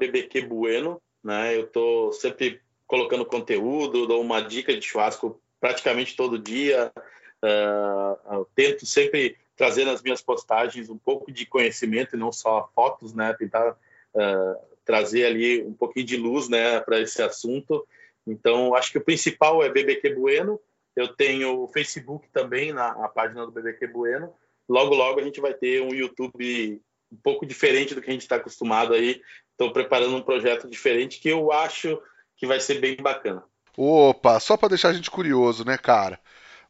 bbqbueno, né? Eu tô sempre colocando conteúdo, dou uma dica de churrasco praticamente todo dia. Uh, tento sempre trazer nas minhas postagens um pouco de conhecimento e não só fotos, né? Tentar uh, trazer ali um pouquinho de luz, né, para esse assunto. Então, acho que o principal é BBQ Bueno. Eu tenho o Facebook também na, na página do BBQ Bueno. Logo, logo a gente vai ter um YouTube um pouco diferente do que a gente está acostumado aí. Estou preparando um projeto diferente que eu acho que vai ser bem bacana.
Opa, só para deixar a gente curioso, né, cara?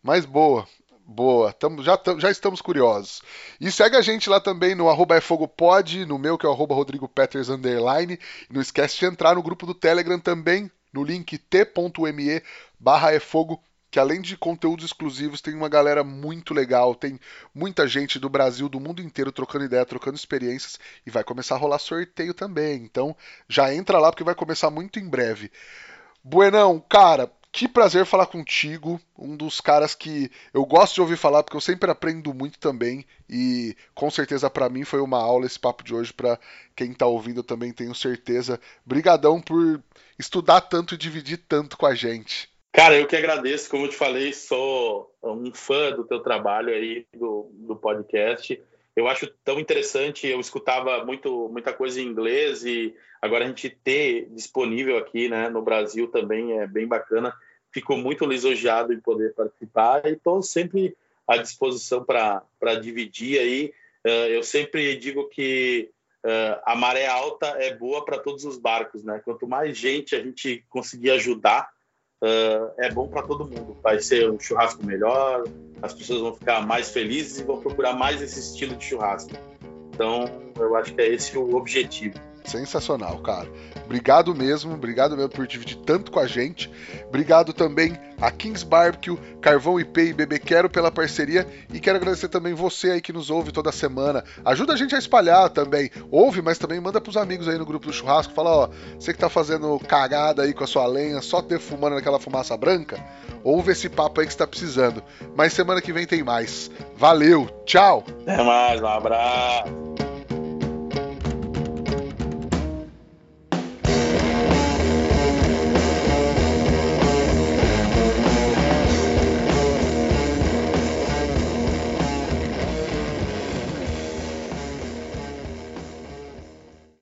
Mas boa. Boa, tamo, já, já estamos curiosos. E segue a gente lá também no arroba é fogo pod, no meu que é o arroba underline. E não esquece de entrar no grupo do Telegram também, no link t.me barra é fogo, que além de conteúdos exclusivos, tem uma galera muito legal, tem muita gente do Brasil, do mundo inteiro trocando ideia, trocando experiências e vai começar a rolar sorteio também. Então já entra lá porque vai começar muito em breve. Buenão, cara, que prazer falar contigo, um dos caras que eu gosto de ouvir falar porque eu sempre aprendo muito também e com certeza para mim foi uma aula esse papo de hoje para quem tá ouvindo eu também tenho certeza. Brigadão por estudar tanto e dividir tanto com a gente.
Cara, eu que agradeço, como eu te falei, sou um fã do teu trabalho aí do, do podcast. Eu acho tão interessante, eu escutava muito, muita coisa em inglês e agora a gente ter disponível aqui né, no Brasil também é bem bacana fico muito lisonjeado em poder participar e estou sempre à disposição para dividir aí. Uh, eu sempre digo que uh, a maré alta é boa para todos os barcos, né? Quanto mais gente a gente conseguir ajudar, uh, é bom para todo mundo. Vai ser um churrasco melhor, as pessoas vão ficar mais felizes e vão procurar mais esse estilo de churrasco. Então, eu acho que é esse o objetivo.
Sensacional, cara. Obrigado mesmo, obrigado mesmo por dividir tanto com a gente. Obrigado também a Kings Barbecue, Carvão IP e Bebê Quero pela parceria. E quero agradecer também você aí que nos ouve toda semana. Ajuda a gente a espalhar também. Ouve, mas também manda pros amigos aí no grupo do churrasco. Fala, ó, você que tá fazendo cagada aí com a sua lenha, só defumando naquela fumaça branca, ouve esse papo aí que você tá precisando. Mas semana que vem tem mais. Valeu, tchau!
Até mais, um abraço!